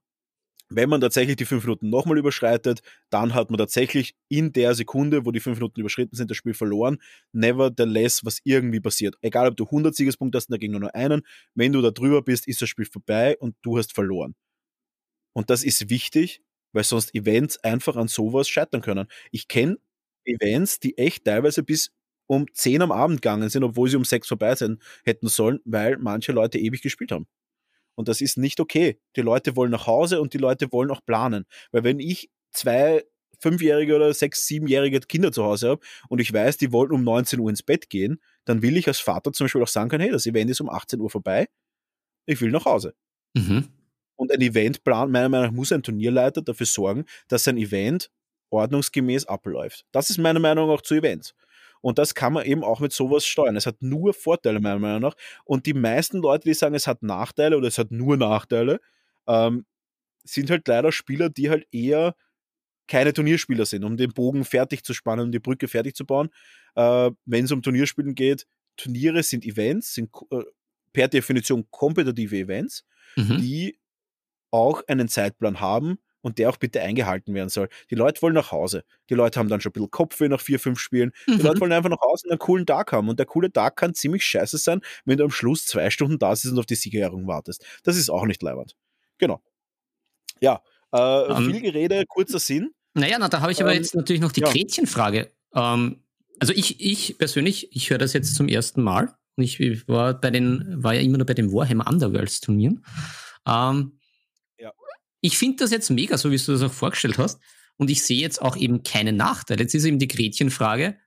wenn man tatsächlich die fünf Minuten nochmal überschreitet, dann hat man tatsächlich in der Sekunde, wo die fünf Minuten überschritten sind, das Spiel verloren. Nevertheless, was irgendwie passiert. Egal, ob du 100 Siegespunkte hast und der Gegner nur einen, wenn du da drüber bist, ist das Spiel vorbei und du hast verloren. Und das ist wichtig, weil sonst Events einfach an sowas scheitern können. Ich kenne Events, die echt teilweise bis um 10 am Abend gegangen sind, obwohl sie um 6 vorbei sein hätten sollen, weil manche Leute ewig gespielt haben. Und das ist nicht okay. Die Leute wollen nach Hause und die Leute wollen auch planen. Weil wenn ich zwei fünfjährige oder sechs, siebenjährige Kinder zu Hause habe und ich weiß, die wollen um 19 Uhr ins Bett gehen, dann will ich als Vater zum Beispiel auch sagen können, hey, das Event ist um 18 Uhr vorbei, ich will nach Hause.
Mhm.
Und ein Eventplan, meiner Meinung nach, muss ein Turnierleiter dafür sorgen, dass sein Event ordnungsgemäß abläuft. Das ist meiner Meinung nach auch zu Events. Und das kann man eben auch mit sowas steuern. Es hat nur Vorteile, meiner Meinung nach. Und die meisten Leute, die sagen, es hat Nachteile oder es hat nur Nachteile, ähm, sind halt leider Spieler, die halt eher keine Turnierspieler sind, um den Bogen fertig zu spannen, um die Brücke fertig zu bauen. Äh, Wenn es um Turnierspielen geht, Turniere sind Events, sind äh, per Definition kompetitive Events
Mhm.
die auch einen Zeitplan haben und der auch bitte eingehalten werden soll. Die Leute wollen nach Hause. Die Leute haben dann schon ein bisschen Kopfweh nach vier, fünf Spielen. Die Leute
Mhm.
wollen einfach nach Hause und einen coolen Tag haben. Und der coole Tag kann ziemlich scheiße sein, wenn du am Schluss zwei Stunden da sitzt und auf die Siegerehrung wartest. Das ist auch nicht leibend. Genau. Ja, äh,
Ähm,
viel Gerede, kurzer Sinn.
Naja, na, da habe ich aber
Ähm,
jetzt natürlich noch die
ja.
Gretchenfrage. Ähm, also ich, ich persönlich, ich höre das jetzt zum ersten Mal. Und ich war bei den, war ja immer nur bei den Warhammer Underworlds Turnieren. Ähm,
Ja.
Ich finde das jetzt mega, so wie du das auch vorgestellt hast. Und ich sehe jetzt auch eben keine Nachteile. Jetzt ist eben die Gretchenfrage,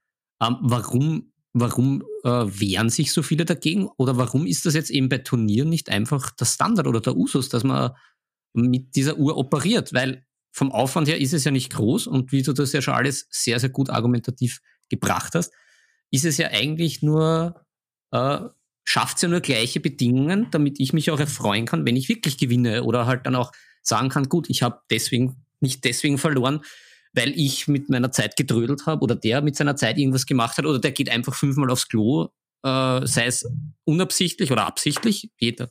ähm, warum, warum äh, wehren sich so viele dagegen? Oder warum ist das jetzt eben bei Turnieren nicht einfach der Standard oder der Usus, dass man mit dieser Uhr operiert? Weil vom Aufwand her ist es ja nicht groß und wie du das ja schon alles sehr, sehr gut argumentativ gebracht hast, ist es ja eigentlich nur, äh, schafft es ja nur gleiche Bedingungen, damit ich mich auch erfreuen kann, wenn ich wirklich gewinne oder halt dann auch sagen kann, gut, ich habe deswegen nicht deswegen verloren, weil ich mit meiner Zeit gedrödelt habe oder der mit seiner Zeit irgendwas gemacht hat oder der geht einfach fünfmal aufs Klo, äh, sei es unabsichtlich oder absichtlich, jeder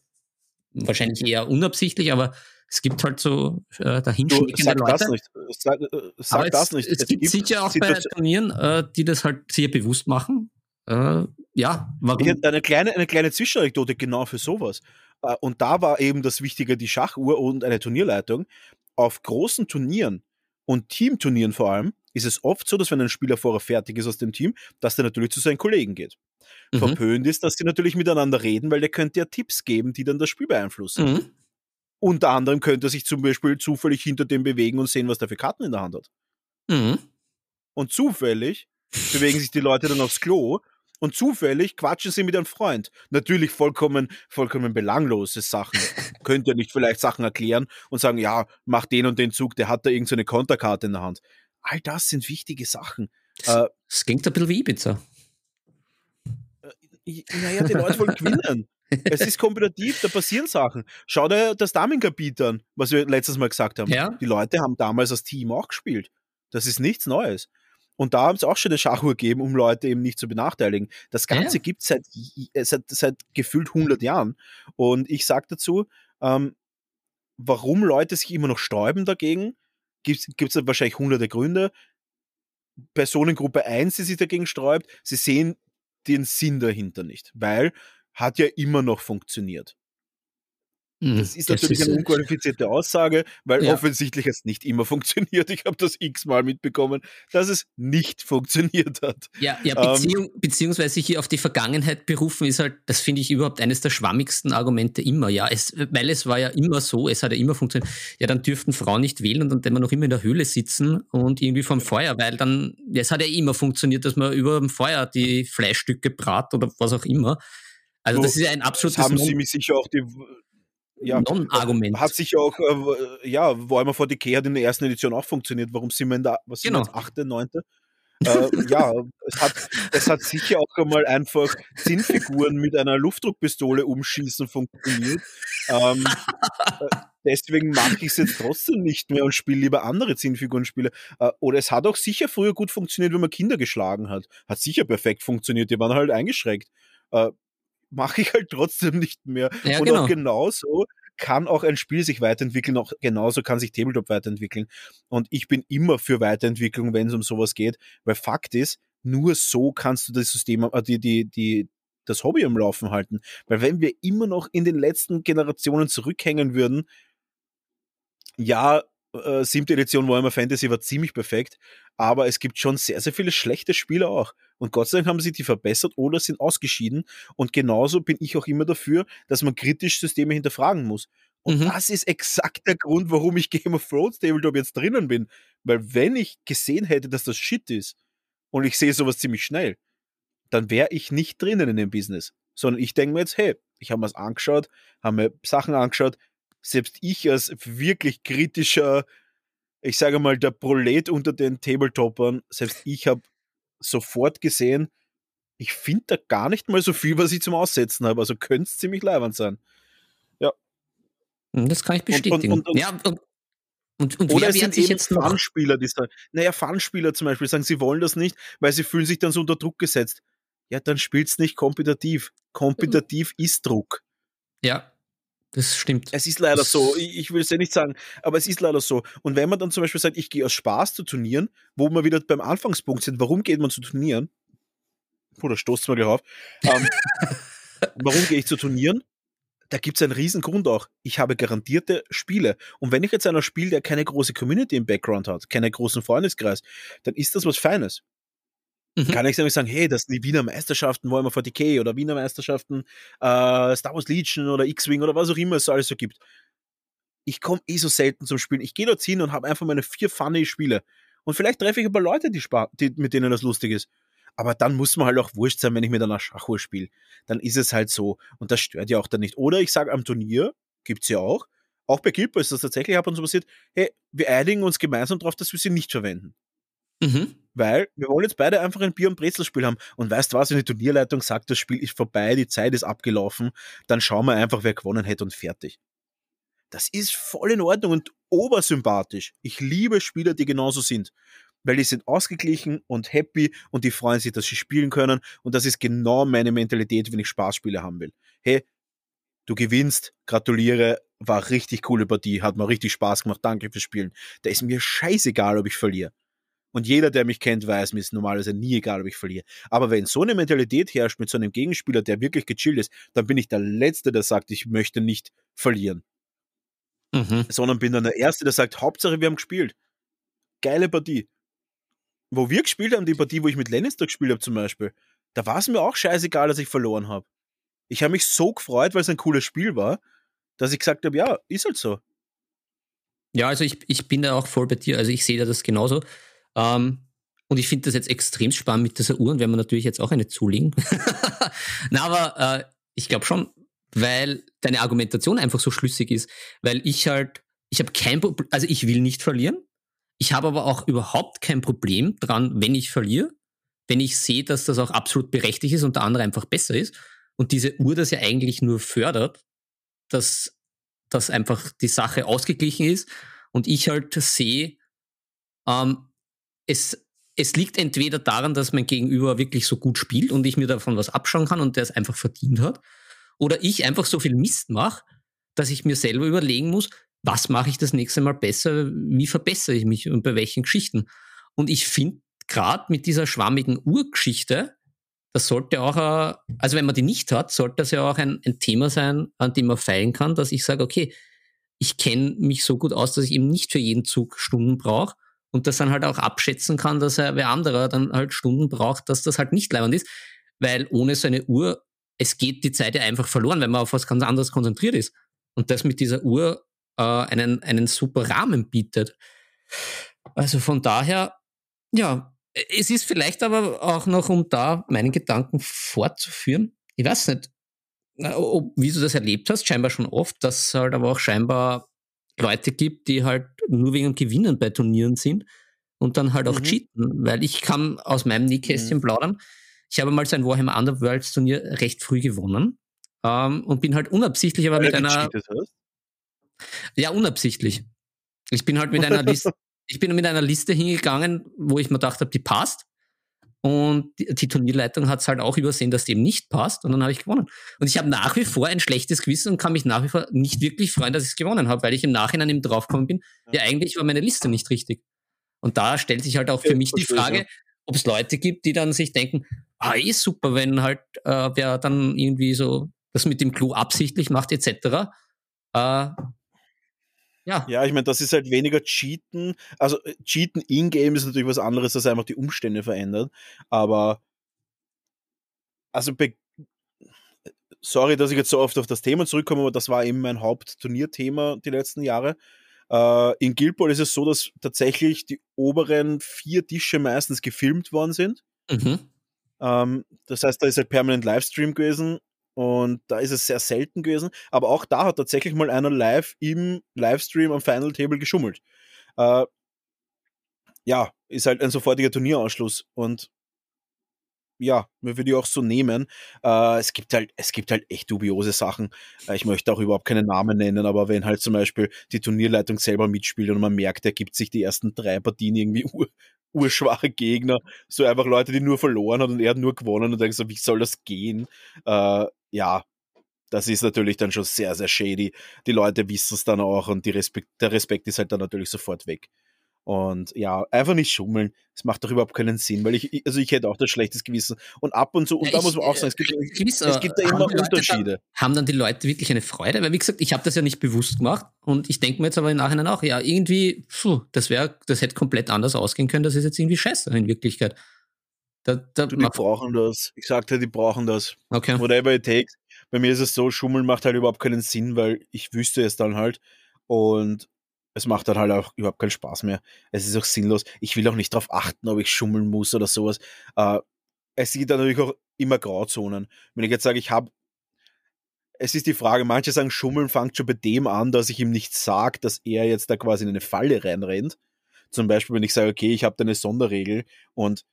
wahrscheinlich eher unabsichtlich, aber es gibt halt so äh, dahinschnickende Leute.
das nicht. Sag, äh, sag
Aber
das
es,
nicht.
Es, gibt sicher auch bei
Situation-
Turnieren, äh, die das halt sehr bewusst machen. Äh, ja, warum?
Eine kleine, eine kleine Zwischenanekdote genau für sowas. Äh, Und da war eben das Wichtige die Schachuhr und eine Turnierleitung. Auf großen Turnieren und Teamturnieren vor allem ist es oft so, dass wenn ein Spieler vorher fertig ist aus dem Team, dass der natürlich zu seinen Kollegen geht.
Mhm.
Verpönt ist, dass sie natürlich miteinander reden, weil der könnte ja Tipps geben, die dann das Spiel beeinflussen.
Mhm.
Unter anderem könnte er sich zum Beispiel zufällig hinter dem bewegen und sehen, was der für Karten in der Hand hat.
Mhm.
Und zufällig bewegen sich die Leute dann aufs Klo und zufällig quatschen sie mit einem Freund. Natürlich vollkommen, vollkommen belanglose Sachen. Könnt ihr nicht vielleicht Sachen erklären und sagen, ja, mach den und den Zug, der hat da irgendeine Konterkarte in der Hand. All das sind wichtige Sachen. Äh,
Das klingt ein bisschen wie Ibiza.
ich- naja, die Leute wollen gewinnen. Es ist kompetitiv, da passieren Sachen. Schau dir das Damenkapitel an, was wir letztes Mal gesagt haben.
Ja.
Die Leute haben damals als Team auch gespielt. Das ist nichts Neues. Und da haben es auch schon eine Schachuhr gegeben, um Leute eben nicht zu benachteiligen. Das Ganze
Ja.
gibt es seit, seit, seit gefühlt 100 Jahren. Und ich sage dazu, ähm, warum Leute sich immer noch sträuben dagegen, gibt es wahrscheinlich hunderte Gründe. Personengruppe 1, die sich dagegen sträubt, sie sehen den Sinn dahinter nicht, weil hat ja immer noch funktioniert. Hm, das ist natürlich das ist, eine unqualifizierte Aussage, weil ja. offensichtlich es nicht immer funktioniert. Ich habe das x-mal mitbekommen, dass es nicht funktioniert hat.
Ja, ja ähm, Beziehung, ähm, beziehungsweise hier auf die Vergangenheit berufen ist halt, das finde ich überhaupt eines der schwammigsten Argumente immer. Ja, es, weil es war ja immer so, es hat ja immer funktioniert. Ja, dann dürften Frauen nicht wählen und dann wenn wir noch immer in der Höhle sitzen und irgendwie vom Feuer, weil dann, ja, es hat ja immer funktioniert, dass man über dem Feuer die Fleischstücke brat oder was auch immer. Also das ist ja ein absolutes.
Haben Sie mich sicher auch die ja, Non-Argument. Hat sich auch, äh, ja, Warhammer 40k hat in der ersten Edition auch funktioniert. Warum sind wir in der, was genau. sind wir, achte, neunte? äh, ja, es hat, es hat sicher auch einmal einfach Zinnfiguren mit einer Luftdruckpistole umschießen funktioniert. Ähm, äh, deswegen mache ich es jetzt trotzdem nicht mehr und spiele lieber andere Zinnfiguren-Spiele. Äh, oder es hat auch sicher früher gut funktioniert, wenn man Kinder geschlagen hat. Hat sicher perfekt funktioniert, die waren halt eingeschränkt. Äh, mache ich halt trotzdem nicht mehr. Ja, und genau. auch genauso kann auch ein Spiel sich weiterentwickeln, auch genauso kann sich Tabletop weiterentwickeln. Und ich bin immer für Weiterentwicklung, wenn es um sowas geht, weil Fakt ist, nur so kannst du das System, äh, die, die, die, das Hobby am Laufen halten. Weil wenn wir immer noch in den letzten Generationen zurückhängen würden, ja, äh, siebte Edition Warhammer Fantasy war ziemlich perfekt, aber es gibt schon sehr, sehr viele schlechte Spiele auch. Und Gott sei Dank haben sie die verbessert oder sind ausgeschieden. Und genauso bin ich auch immer dafür, dass man kritisch Systeme hinterfragen muss. Und mhm. das ist exakt der Grund, warum ich Game of Thrones Tabletop jetzt drinnen bin. Weil wenn ich gesehen hätte, dass das Shit ist, und ich sehe sowas ziemlich schnell, dann wäre ich nicht drinnen in dem Business. Sondern ich denke mir jetzt, hey, ich habe mir das angeschaut, habe mir Sachen angeschaut, selbst ich als wirklich kritischer, ich sage mal, der Prolet unter den Tabletoppern, selbst ich habe sofort gesehen, ich finde da gar nicht mal so viel, was ich zum Aussetzen habe. Also könnte es ziemlich leibend sein. Ja.
Hm, das kann ich bestätigen. Und, und, und, ja,
und, und Oder es sind eben jetzt Fanspieler, die sagen, naja, Fanspieler zum Beispiel sagen, sie wollen das nicht, weil sie fühlen sich dann so unter Druck gesetzt. Ja, dann spielt's nicht kompetitiv. Kompetitiv mhm. ist Druck.
Ja, das stimmt.
Es ist leider das so. Ich, ich will es ja nicht sagen, aber es ist leider so. Und wenn man dann zum Beispiel sagt, ich gehe aus Spaß zu Turnieren, wo wir wieder beim Anfangspunkt sind, warum geht man zu Turnieren? Oder stoßt mal gleich auf. Ähm, warum gehe ich zu Turnieren? Da gibt es einen riesen Grund auch. Ich habe garantierte Spiele. Und wenn ich jetzt einer spiele, der keine große Community im Background hat, keinen großen Freundeskreis, dann ist das was Feines. Mhm. Kann ich nämlich sagen, hey, das sind die Wiener Meisterschaften Warhammer 40k oder Wiener Meisterschaften äh, Star Wars Legion oder X-Wing oder was auch immer es alles so gibt. Ich komme eh so selten zum Spielen. Ich gehe dort hin und habe einfach meine vier funny Spiele. Und vielleicht treffe ich ein paar Leute, die, die, mit denen das lustig ist. Aber dann muss man halt auch wurscht sein, wenn ich mit einer Schachuhr spiele. Dann ist es halt so. Und das stört ja auch dann nicht. Oder ich sage am Turnier, gibt's ja auch, auch bei Guild ist das tatsächlich ab und zu passiert, hey, wir einigen uns gemeinsam darauf, dass wir sie nicht verwenden. Mhm. Weil wir wollen jetzt beide einfach ein Bier- und Brezelspiel haben. Und weißt was, wenn die Turnierleitung sagt, das Spiel ist vorbei, die Zeit ist abgelaufen, dann schauen wir einfach, wer gewonnen hätte und fertig. Das ist voll in Ordnung und obersympathisch. Ich liebe Spieler, die genauso sind. Weil die sind ausgeglichen und happy und die freuen sich, dass sie spielen können. Und das ist genau meine Mentalität, wenn ich Spaßspiele haben will. Hey, du gewinnst, gratuliere, war richtig coole Partie, hat mir richtig Spaß gemacht, danke fürs Spielen. Da ist mir scheißegal, ob ich verliere. Und jeder, der mich kennt, weiß, mir ist normalerweise nie egal, ob ich verliere. Aber wenn so eine Mentalität herrscht mit so einem Gegenspieler, der wirklich gechillt ist, dann bin ich der Letzte, der sagt, ich möchte nicht verlieren. Mhm. Sondern bin dann der Erste, der sagt, Hauptsache wir haben gespielt. Geile Partie. Wo wir gespielt haben, die Partie, wo ich mit Lannister gespielt habe zum Beispiel, da war es mir auch scheißegal, dass ich verloren habe. Ich habe mich so gefreut, weil es ein cooles Spiel war, dass ich gesagt habe, ja, ist halt so.
Ja, also ich, ich bin da auch voll bei dir. Also ich sehe da das genauso. Ähm, und ich finde das jetzt extrem spannend mit dieser Uhr und werden wir natürlich jetzt auch eine zulegen. Na, aber äh, ich glaube schon, weil deine Argumentation einfach so schlüssig ist, weil ich halt, ich habe kein Problem, also ich will nicht verlieren. Ich habe aber auch überhaupt kein Problem dran, wenn ich verliere, wenn ich sehe, dass das auch absolut berechtigt ist und der andere einfach besser ist. Und diese Uhr das ja eigentlich nur fördert, dass, dass einfach die Sache ausgeglichen ist und ich halt sehe, ähm, es, es liegt entweder daran, dass mein Gegenüber wirklich so gut spielt und ich mir davon was abschauen kann und der es einfach verdient hat, oder ich einfach so viel Mist mache, dass ich mir selber überlegen muss, was mache ich das nächste Mal besser, wie verbessere ich mich und bei welchen Geschichten. Und ich finde gerade mit dieser schwammigen Urgeschichte das sollte auch, also wenn man die nicht hat, sollte das ja auch ein, ein Thema sein, an dem man feilen kann, dass ich sage, okay, ich kenne mich so gut aus, dass ich eben nicht für jeden Zug Stunden brauche und das dann halt auch abschätzen kann, dass er wer anderer dann halt Stunden braucht, dass das halt nicht leibend ist, weil ohne so eine Uhr, es geht die Zeit ja einfach verloren, wenn man auf was ganz anderes konzentriert ist. Und das mit dieser Uhr äh, einen, einen super Rahmen bietet. Also von daher, ja, es ist vielleicht aber auch noch, um da meinen Gedanken fortzuführen, ich weiß nicht, ob, wie du das erlebt hast, scheinbar schon oft, dass halt aber auch scheinbar Leute gibt, die halt nur wegen dem Gewinnen bei Turnieren sind und dann halt auch mhm. cheaten, weil ich kann aus meinem Nähkästchen mhm. plaudern. Ich habe mal so ein Warhammer Underworlds Turnier recht früh gewonnen ähm, und bin halt unabsichtlich aber weil mit einer. Ja, unabsichtlich. Ich bin halt mit einer Liste, ich bin mit einer Liste hingegangen, wo ich mir gedacht habe, die passt. Und die, die Turnierleitung hat es halt auch übersehen, dass eben nicht passt. Und dann habe ich gewonnen. Und ich habe nach wie vor ein schlechtes Gewissen und kann mich nach wie vor nicht wirklich freuen, dass ich es gewonnen habe, weil ich im Nachhinein eben draufgekommen bin, ja. ja, eigentlich war meine Liste nicht richtig. Und da stellt sich halt auch für ja, mich die Frage, ob es Leute gibt, die dann sich denken, ah, ist super, wenn halt äh, wer dann irgendwie so das mit dem Clou absichtlich macht, etc. Äh,
ja. Ja, ich meine, das ist halt weniger Cheaten. Also äh, Cheaten in-game ist natürlich was anderes, das einfach die Umstände verändert. Aber also sorry, dass ich jetzt so oft auf das Thema zurückkomme, aber das war eben mein Hauptturnierthema die letzten Jahre. Uh, in Guild Ball ist es so, dass tatsächlich die oberen vier Tische meistens gefilmt worden sind. Mhm. Ähm, das heißt, da ist halt permanent Livestream gewesen und da ist es sehr selten gewesen. Aber auch da hat tatsächlich mal einer live im Livestream am Final Table geschummelt. Äh, ja, ist halt ein sofortiger Turnierausschluss. Und ja, wir würden die auch so nehmen. Äh, es gibt halt, es gibt halt echt dubiose Sachen. Äh, ich möchte auch überhaupt keine Namen nennen, aber wenn halt zum Beispiel die Turnierleitung selber mitspielt und man merkt, er gibt sich die ersten drei Partien irgendwie ur, urschwache Gegner, so einfach Leute, die nur verloren hat und er hat nur gewonnen und denkst so, wie soll das gehen? Äh, ja, das ist natürlich dann schon sehr, sehr shady. Die Leute wissen es dann auch und Respekt, der Respekt ist halt dann natürlich sofort weg. Und ja, einfach nicht schummeln. Es macht doch überhaupt keinen Sinn, weil ich, also ich hätte auch das schlechtes Gewissen. Und ab und zu, und ja, da ich, muss man auch sagen, es gibt, gewiss, es gibt da immer Unterschiede.
Dann, haben dann die Leute wirklich eine Freude? Weil wie gesagt, ich habe das ja nicht bewusst gemacht und ich denke mir jetzt aber im Nachhinein auch, ja, irgendwie, puh, das wäre, das hätte komplett anders ausgehen können, das ist jetzt irgendwie scheiße in Wirklichkeit.
Da, da du, die brauchen das. Ich sagte, die brauchen das. Okay. Whatever it takes. Bei mir ist es so, Schummeln macht halt überhaupt keinen Sinn, weil ich wüsste es dann halt. Und es macht dann halt auch überhaupt keinen Spaß mehr. Es ist auch sinnlos. Ich will auch nicht darauf achten, ob ich schummeln muss oder sowas. Äh, es gibt dann natürlich auch immer Grauzonen. Wenn ich jetzt sage, ich habe es ist die Frage, manche sagen, Schummeln fängt schon bei dem an, dass ich ihm nicht sage, dass er jetzt da quasi in eine Falle reinrennt. Zum Beispiel, wenn ich sage, okay, ich habe da eine Sonderregel und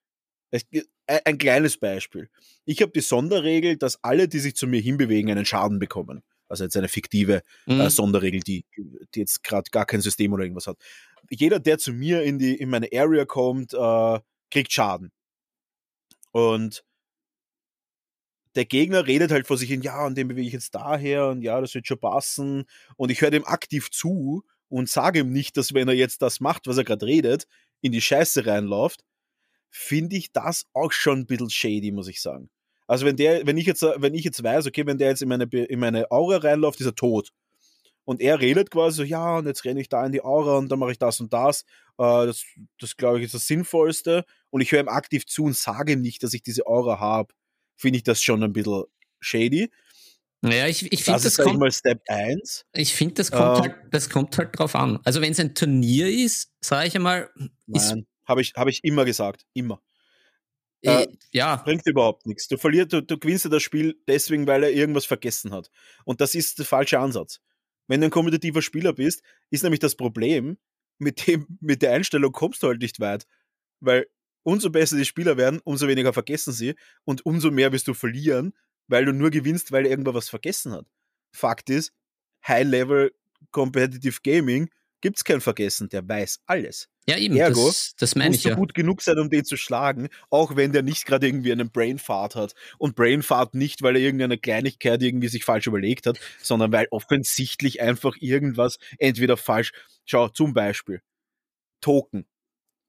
ein kleines Beispiel. Ich habe die Sonderregel, dass alle, die sich zu mir hinbewegen, einen Schaden bekommen. Also jetzt eine fiktive äh, mhm. äh, Sonderregel, die, die jetzt gerade gar kein System oder irgendwas hat. Jeder, der zu mir in, die, in meine Area kommt, äh, kriegt Schaden. Und der Gegner redet halt vor sich hin, ja, und den bewege ich jetzt daher und ja, das wird schon passen. Und ich höre dem aktiv zu und sage ihm nicht, dass wenn er jetzt das macht, was er gerade redet, in die Scheiße reinläuft, finde ich das auch schon ein bisschen shady, muss ich sagen. Also wenn der, wenn ich jetzt, wenn ich jetzt weiß, okay, wenn der jetzt in meine, in meine Aura reinläuft, ist er tot. Und er redet quasi so, ja, und jetzt renne ich da in die Aura und dann mache ich das und das. Äh, das, das glaube ich, ist das Sinnvollste. Und ich höre ihm aktiv zu und sage ihm nicht, dass ich diese Aura habe. Finde ich das schon ein bisschen shady.
Naja, ich, ich finde,
das, das kommt, mal Step 1.
Ich finde, das, kommt äh, halt, das kommt halt drauf an. Also wenn es ein Turnier ist, sage ich einmal, ist,
habe ich, hab ich immer gesagt. Immer.
Äh, ja.
Bringt überhaupt nichts. Du verlierst, du, du gewinnst das Spiel deswegen, weil er irgendwas vergessen hat. Und das ist der falsche Ansatz. Wenn du ein kompetitiver Spieler bist, ist nämlich das Problem, mit, dem, mit der Einstellung kommst du halt nicht weit. Weil umso besser die Spieler werden, umso weniger vergessen sie und umso mehr wirst du verlieren, weil du nur gewinnst, weil er irgendwas was vergessen hat. Fakt ist, High-Level Competitive Gaming gibt es kein Vergessen, der weiß alles.
Ja, eben, Ergo, das, das meine ich
ja. gut genug sein, um den zu schlagen, auch wenn der nicht gerade irgendwie einen Brainfart hat. Und Brainfart nicht, weil er irgendeine Kleinigkeit irgendwie sich falsch überlegt hat, sondern weil offensichtlich einfach irgendwas entweder falsch. Schau, zum Beispiel Token.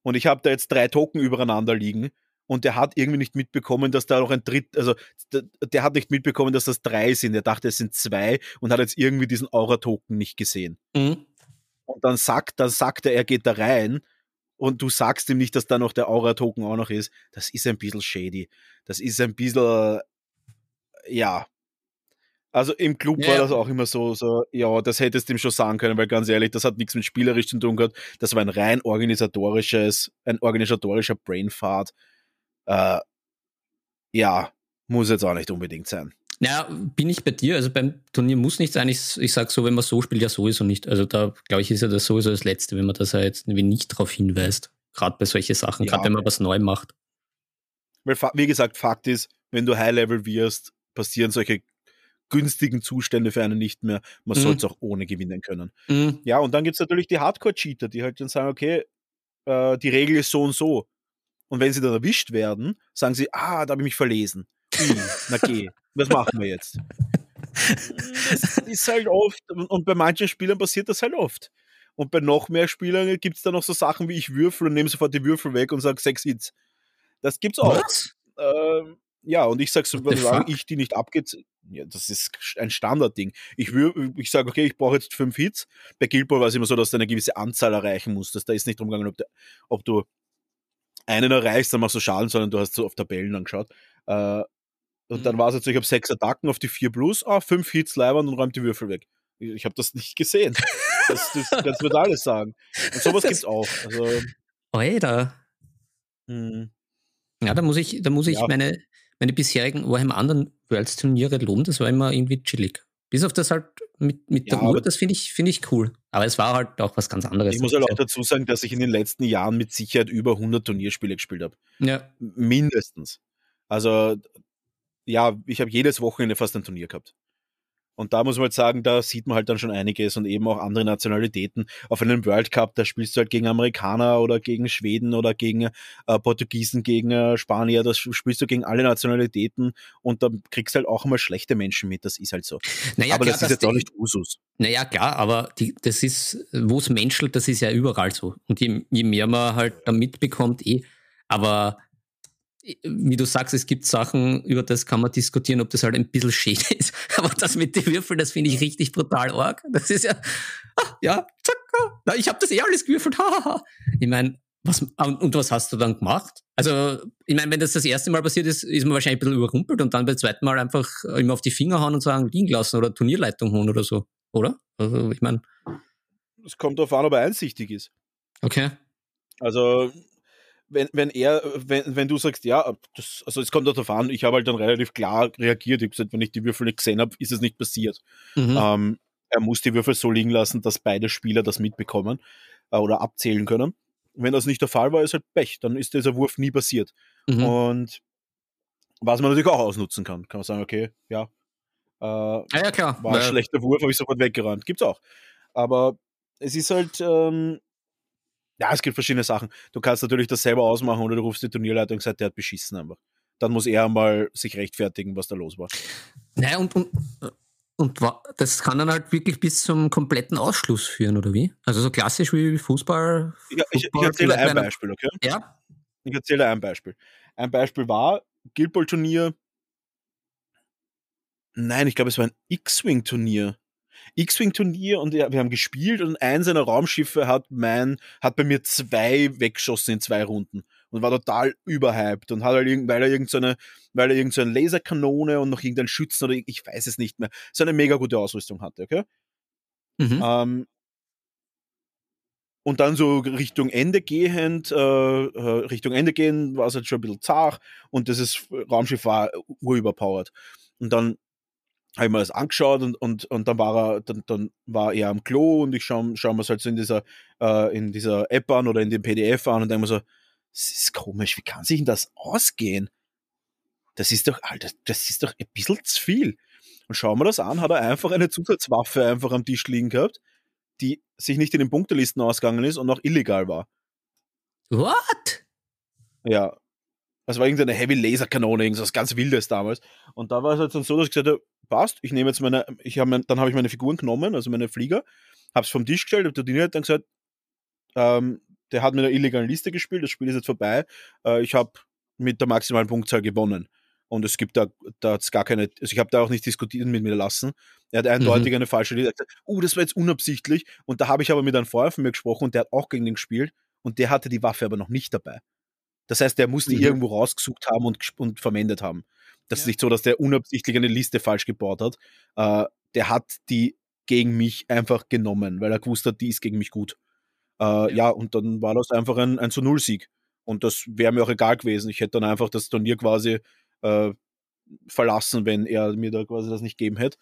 Und ich habe da jetzt drei Token übereinander liegen und der hat irgendwie nicht mitbekommen, dass da noch ein Dritt, also der, der, hat nicht mitbekommen, dass das drei sind. Er dachte, es sind zwei und hat jetzt irgendwie diesen Aura-Token nicht gesehen. Mhm. Und dann sagt, dann sagt er, er geht da rein und du sagst ihm nicht, dass da noch der Aura-Token auch noch ist. Das ist ein bisschen shady. Das ist ein bisschen, ja. Also im Club ja. war das auch immer so, so, ja, das hättest du ihm schon sagen können, weil ganz ehrlich, das hat nichts mit spielerisch zu tun gehabt. Das war ein rein organisatorisches, ein organisatorischer Brainfart äh, ja, muss jetzt auch nicht unbedingt sein.
Ja, bin ich bei dir. Also beim Turnier muss nicht sein. Ich, ich sage so, wenn man so spielt, ja sowieso nicht. Also da, glaube ich, ist ja das sowieso das Letzte, wenn man das ja jetzt nicht darauf hinweist. Gerade bei solchen Sachen, ja. gerade wenn man was neu macht.
Weil, wie gesagt, Fakt ist, wenn du High-Level wirst, passieren solche günstigen Zustände für einen nicht mehr. Man mhm. soll es auch ohne gewinnen können. Mhm. Ja, und dann gibt es natürlich die Hardcore-Cheater, die halt dann sagen, okay, äh, die Regel ist so und so. Und wenn sie dann erwischt werden, sagen sie, ah, da habe ich mich verlesen. Hm, na geh, was machen wir jetzt? Das ist halt oft, und bei manchen Spielern passiert das halt oft. Und bei noch mehr Spielern gibt es dann noch so Sachen wie ich würfel und nehme sofort die Würfel weg und sage sechs Hits. Das gibt's auch. Was? Ähm, ja, und ich sage so, solange ich die nicht abgeht, ja, das ist ein Standardding. Ich, ich sage, okay, ich brauche jetzt fünf Hits. Bei Guild Ball war es immer so, dass du eine gewisse Anzahl erreichen musstest. Da ist nicht drum gegangen, ob, ob du einen erreichst, dann machst du Schaden, sondern du hast so auf Tabellen angeschaut. Äh, und mhm. dann war es jetzt, ich habe sechs Attacken auf die vier plus, ah, fünf Hits leibern und räumt die Würfel weg. Ich, ich habe das nicht gesehen. Das, das, das wird alles sagen. Und sowas das, gibt's auch. Also,
Alter. Hm. Ja, da muss ich, da muss ich ja. meine, meine bisherigen Warhammer anderen Worlds Turniere loben. Das war immer irgendwie chillig. Bis auf das halt mit, mit ja, der Uhr, das finde ich, find ich cool. Aber es war halt auch was ganz anderes.
Ich muss halt auch dazu sagen, dass ich in den letzten Jahren mit Sicherheit über 100 Turnierspiele gespielt habe.
Ja.
Mindestens. Also, ja, ich habe jedes Wochenende fast ein Turnier gehabt. Und da muss man halt sagen, da sieht man halt dann schon einiges und eben auch andere Nationalitäten. Auf einem World Cup, da spielst du halt gegen Amerikaner oder gegen Schweden oder gegen äh, Portugiesen, gegen äh, Spanier, das spielst du gegen alle Nationalitäten und da kriegst du halt auch immer schlechte Menschen mit, das ist halt so. Naja, aber klar, das ist jetzt auch nicht Usus.
Naja, klar, aber die, das ist, wo es menschelt, das ist ja überall so. Und je, je mehr man halt da mitbekommt, eh. Aber wie du sagst, es gibt Sachen, über das kann man diskutieren, ob das halt ein bisschen schäd ist. Aber das mit den Würfeln, das finde ich richtig brutal arg. Das ist ja, ah, ja, zack, ah, ich habe das eh alles gewürfelt. Ha, Ich meine, was, und was hast du dann gemacht? Also, ich meine, wenn das das erste Mal passiert ist, ist man wahrscheinlich ein bisschen überrumpelt und dann beim zweiten Mal einfach immer auf die Finger hauen und sagen, liegen lassen oder Turnierleitung holen oder so, oder? Also, ich meine.
Es kommt darauf an, ob er einsichtig ist.
Okay.
Also, wenn, wenn er, wenn, wenn du sagst, ja, das, also es kommt darauf an, ich habe halt dann relativ klar reagiert. Ich habe gesagt, wenn ich die Würfel nicht gesehen habe, ist es nicht passiert. Mhm. Ähm, er muss die Würfel so liegen lassen, dass beide Spieler das mitbekommen äh, oder abzählen können. Wenn das nicht der Fall war, ist halt Pech. Dann ist dieser Wurf nie passiert. Mhm. Und was man natürlich auch ausnutzen kann, kann man sagen, okay, ja,
äh, ah, ja, klar.
war ein ja. schlechter Wurf, habe ich sofort weggerannt. Gibt's auch. Aber es ist halt, ähm, ja, es gibt verschiedene Sachen. Du kannst natürlich das selber ausmachen oder du rufst die Turnierleitung und sagst, der hat beschissen einfach. Dann muss er mal sich rechtfertigen, was da los war.
Naja, und, und, und das kann dann halt wirklich bis zum kompletten Ausschluss führen, oder wie? Also so klassisch wie Fußball.
Ja, ich, ich erzähle ein Beispiel, okay?
Ja.
Ich erzähle ein Beispiel. Ein Beispiel war Guild Ball Turnier. Nein, ich glaube, es war ein X-Wing-Turnier. X-Wing-Turnier und wir haben gespielt und eins seiner Raumschiffe hat mein, hat bei mir zwei weggeschossen in zwei Runden und war total überhyped und hat halt irgend, weil er irgendeine, weil er irgendeine Laserkanone und noch irgendeinen Schützen oder ich weiß es nicht mehr, so eine mega gute Ausrüstung hatte, okay? Mhm. Ähm, und dann so Richtung Ende gehend, äh, äh Richtung Ende gehend war es halt schon ein bisschen zart und das Raumschiff war urüberpowered. Und dann habe ich mir das angeschaut und, und, und dann war er, dann, dann war er am Klo und ich schaue schau mir es halt so in dieser, äh, in dieser App an oder in dem PDF an und denke mir so, das ist komisch, wie kann sich denn das ausgehen? Das ist doch, Alter, das ist doch ein bisschen zu viel. Und schauen wir das an, hat er einfach eine Zusatzwaffe einfach am Tisch liegen gehabt, die sich nicht in den Punktelisten ausgegangen ist und auch illegal war.
What?
Ja, das war irgendeine Heavy Laser Kanone, irgendwas ganz Wildes damals. Und da war es halt dann so, dass ich gesagt habe, passt, ich nehme jetzt meine, ich habe dann habe ich meine Figuren genommen, also meine Flieger, habe es vom Tisch gestellt, und der Dini hat dann gesagt, ähm, der hat mit einer illegalen Liste gespielt, das Spiel ist jetzt vorbei. Äh, ich habe mit der maximalen Punktzahl gewonnen. Und es gibt da, da hat's gar keine, also ich habe da auch nicht diskutieren mit mir lassen. Er hat eindeutig mhm. eine falsche Linie. gesagt, uh, das war jetzt unabsichtlich. Und da habe ich aber mit einem Freund von mir gesprochen und der hat auch gegen den gespielt und der hatte die Waffe aber noch nicht dabei. Das heißt, der muss die mhm. irgendwo rausgesucht haben und, und verwendet haben. Das ja. ist nicht so, dass der unabsichtlich eine Liste falsch gebaut hat. Äh, der hat die gegen mich einfach genommen, weil er gewusst hat, die ist gegen mich gut. Äh, ja. ja. und dann war das einfach ein, ein zu Null Sieg. Und das wäre mir auch egal gewesen. Ich hätte dann einfach das Turnier quasi äh, verlassen, wenn er mir da quasi das nicht gegeben hätte.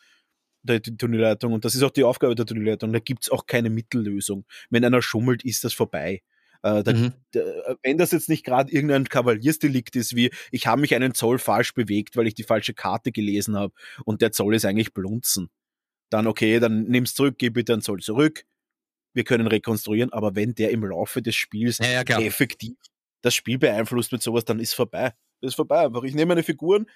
Die, die Turnierleitung. Und das ist auch die Aufgabe der Turnierleitung. Da gibt es auch keine Mittellösung. Wenn einer schummelt, ist das vorbei. Äh, da, mhm. da, wenn das jetzt nicht gerade irgendein Kavaliersdelikt ist, wie ich habe mich einen Zoll falsch bewegt, weil ich die falsche Karte gelesen habe und der Zoll ist eigentlich blunzen, dann okay, dann nimm's zurück, gib bitte einen Zoll zurück. Wir können rekonstruieren, aber wenn der im Laufe des Spiels ja, ja, effektiv das Spiel beeinflusst mit sowas, dann ist vorbei. Das ist vorbei einfach. Ich nehme meine Figuren,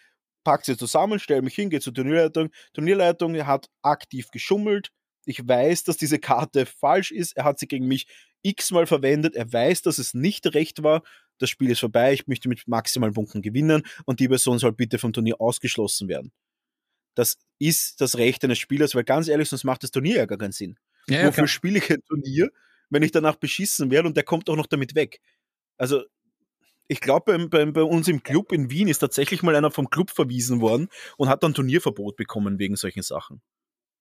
packe sie zusammen, stelle mich hin, gehe zur Turnierleitung. Turnierleitung hat aktiv geschummelt. Ich weiß, dass diese Karte falsch ist. Er hat sie gegen mich x-mal verwendet. Er weiß, dass es nicht recht war. Das Spiel ist vorbei. Ich möchte mit maximalen Punkten gewinnen und die Person soll bitte vom Turnier ausgeschlossen werden. Das ist das Recht eines Spielers, weil ganz ehrlich, sonst macht das Turnier ja gar keinen Sinn. Ja, ja, Wofür spiele ich ein Turnier, wenn ich danach beschissen werde und der kommt auch noch damit weg? Also, ich glaube, bei, bei, bei, uns im Club in Wien ist tatsächlich mal einer vom Club verwiesen worden und hat dann Turnierverbot bekommen wegen solchen Sachen.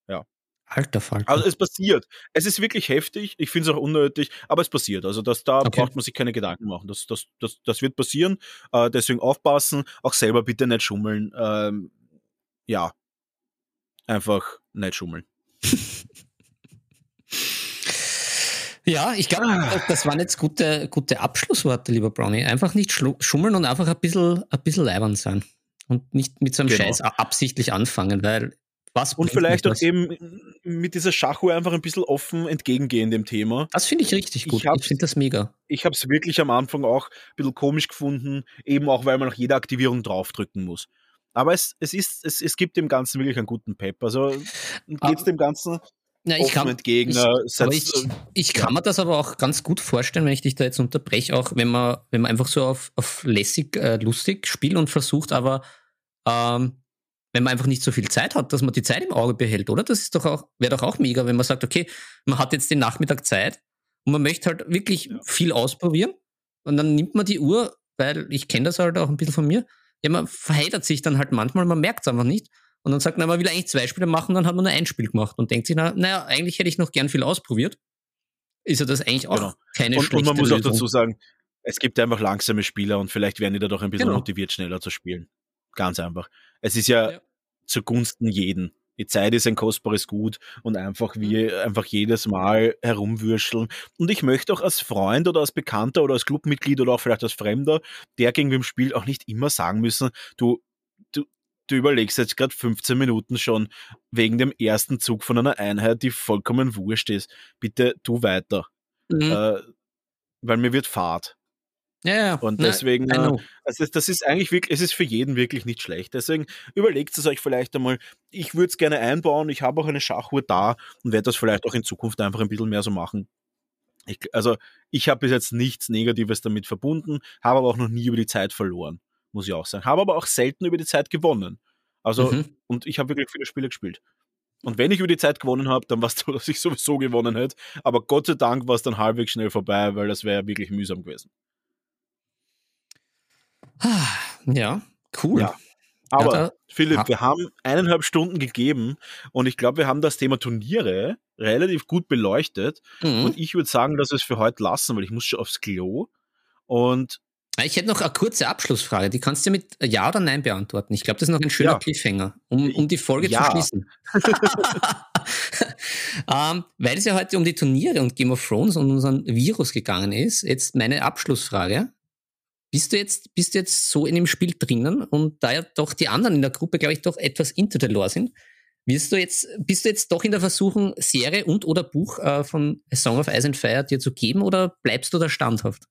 Ja.
Alter Falter.
Also es passiert. Es ist wirklich heftig. Ich finde es auch unnötig, aber es passiert. Also das, da okay. braucht man sich keine Gedanken machen. Das, das, das, das wird passieren. Äh, deswegen aufpassen. Auch selber bitte nicht schummeln. Ähm, ja. Einfach nicht schummeln.
Ja, ich glaube, ah. das waren jetzt gute, gute Abschlussworte, lieber Brownie. Einfach nicht schummeln und einfach ein bisschen, ein bisschen leibern sein. Und nicht mit so einem genau. Scheiß absichtlich anfangen, weil was
und vielleicht auch eben mit dieser Schachuhr einfach ein bisschen offen entgegengehen dem Thema.
Das finde ich richtig gut. Ich, ich finde das mega.
Ich habe es wirklich am Anfang auch ein bisschen komisch gefunden, eben auch, weil man nach jeder Aktivierung draufdrücken muss. Aber es, es, ist, es, es gibt dem Ganzen wirklich einen guten Pep. Also geht es dem Ganzen
ja, ich kann, entgegen. Ich, aber ich, ich kann mir das aber auch ganz gut vorstellen, wenn ich dich da jetzt unterbreche, auch wenn man, wenn man einfach so auf, auf lässig, äh, lustig spielt und versucht, aber ähm, wenn man einfach nicht so viel Zeit hat, dass man die Zeit im Auge behält, oder? Das ist doch auch, wäre doch auch mega, wenn man sagt, okay, man hat jetzt den Nachmittag Zeit und man möchte halt wirklich ja. viel ausprobieren und dann nimmt man die Uhr, weil ich kenne das halt auch ein bisschen von mir, ja, man verheddert sich dann halt manchmal, man merkt es einfach nicht und dann sagt man, man will eigentlich zwei Spiele machen, dann hat man nur ein Spiel gemacht und denkt sich, na, naja, eigentlich hätte ich noch gern viel ausprobiert. Ist ja das eigentlich auch genau. keine
und, und man muss Lösung. auch dazu sagen, es gibt einfach langsame Spieler und vielleicht werden die da doch ein bisschen genau. motiviert, schneller zu spielen. Ganz einfach. Es ist ja, ja zugunsten jeden. Die Zeit ist ein kostbares Gut und einfach wie mhm. einfach jedes Mal herumwürscheln. Und ich möchte auch als Freund oder als Bekannter oder als Clubmitglied oder auch vielleicht als Fremder, der gegen wem spielt, auch nicht immer sagen müssen, du, du, du überlegst jetzt gerade 15 Minuten schon wegen dem ersten Zug von einer Einheit, die vollkommen wurscht ist. Bitte tu weiter. Mhm. Äh, weil mir wird Fahrt.
Ja, ja.
Und deswegen, äh, also das ist eigentlich wirklich, es ist für jeden wirklich nicht schlecht. Deswegen überlegt es euch vielleicht einmal. Ich würde es gerne einbauen. Ich habe auch eine Schachuhr da und werde das vielleicht auch in Zukunft einfach ein bisschen mehr so machen. Ich, also ich habe bis jetzt nichts Negatives damit verbunden, habe aber auch noch nie über die Zeit verloren, muss ich auch sagen. Habe aber auch selten über die Zeit gewonnen. Also, mhm. und ich habe wirklich viele Spiele gespielt. Und wenn ich über die Zeit gewonnen habe, dann war es so, dass ich sowieso gewonnen hätte. Aber Gott sei Dank war es dann halbwegs schnell vorbei, weil das wäre wirklich mühsam gewesen.
Ja, cool. Ja.
Aber ja, Philipp, ha wir haben eineinhalb Stunden gegeben und ich glaube, wir haben das Thema Turniere relativ gut beleuchtet. Mhm. Und ich würde sagen, dass wir es für heute lassen, weil ich muss schon aufs Klo. Und
ich hätte noch eine kurze Abschlussfrage, die kannst du mit Ja oder Nein beantworten. Ich glaube, das ist noch ein schöner ja. Cliffhanger, um, um die Folge ja. zu schließen. ähm, weil es ja heute um die Turniere und Game of Thrones und unseren Virus gegangen ist, jetzt meine Abschlussfrage. Bist du jetzt, bist du jetzt so in dem Spiel drinnen und da ja doch die anderen in der Gruppe, glaube ich, doch etwas into the lore sind, wirst du jetzt, bist du jetzt doch in der Versuchung, Serie und oder Buch äh, von A Song of Ice and Fire dir zu geben oder bleibst du da standhaft?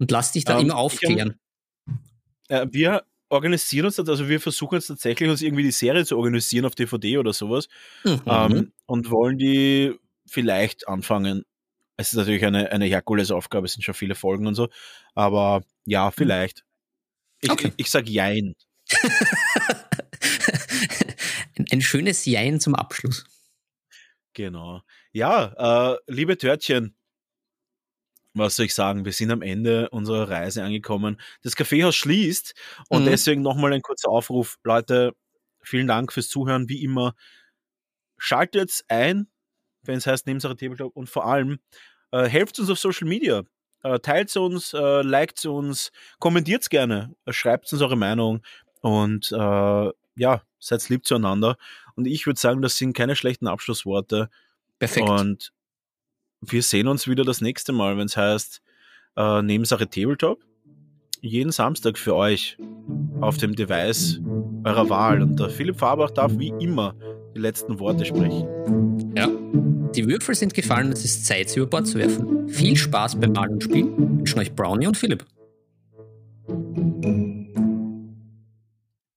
Und lass dich da ähm, immer aufklären.
Äh, wir organisieren uns, also wir versuchen jetzt tatsächlich uns irgendwie die Serie zu organisieren auf DVD oder sowas mhm. ähm, und wollen die vielleicht anfangen es ist natürlich eine, eine Herkulesaufgabe, es sind schon viele Folgen und so. Aber ja, hm. vielleicht. Ich,
Okay.
ich, ich sag Jein.
ein, ein schönes Jein zum Abschluss.
Genau. Ja, äh, liebe Törtchen, was soll ich sagen? Wir sind am Ende unserer Reise angekommen. Das Kaffeehaus schließt und
Mhm.
deswegen nochmal ein kurzer Aufruf. Leute, vielen Dank fürs Zuhören. Wie immer, schaltet ein, wenn es heißt Nebensache Tabletop und vor allem äh, helft uns auf Social Media. Äh, teilt uns, äh, liked uns, kommentiert gerne, äh, schreibt uns eure Meinung und äh, ja, seid lieb zueinander. Und ich würde sagen, das sind keine schlechten Abschlussworte.
Perfekt.
Und wir sehen uns wieder das nächste Mal, wenn es heißt Nebensache Tabletop. Jeden Samstag für euch auf dem Device eurer Wahl. Und der Philipp Fabach darf wie immer die letzten Worte sprechen.
Ja. Die Würfel sind gefallen, es ist Zeit, sie über Bord zu werfen. Viel Spaß beim Malen und Spielen. Wünschen euch Brownie und Philipp.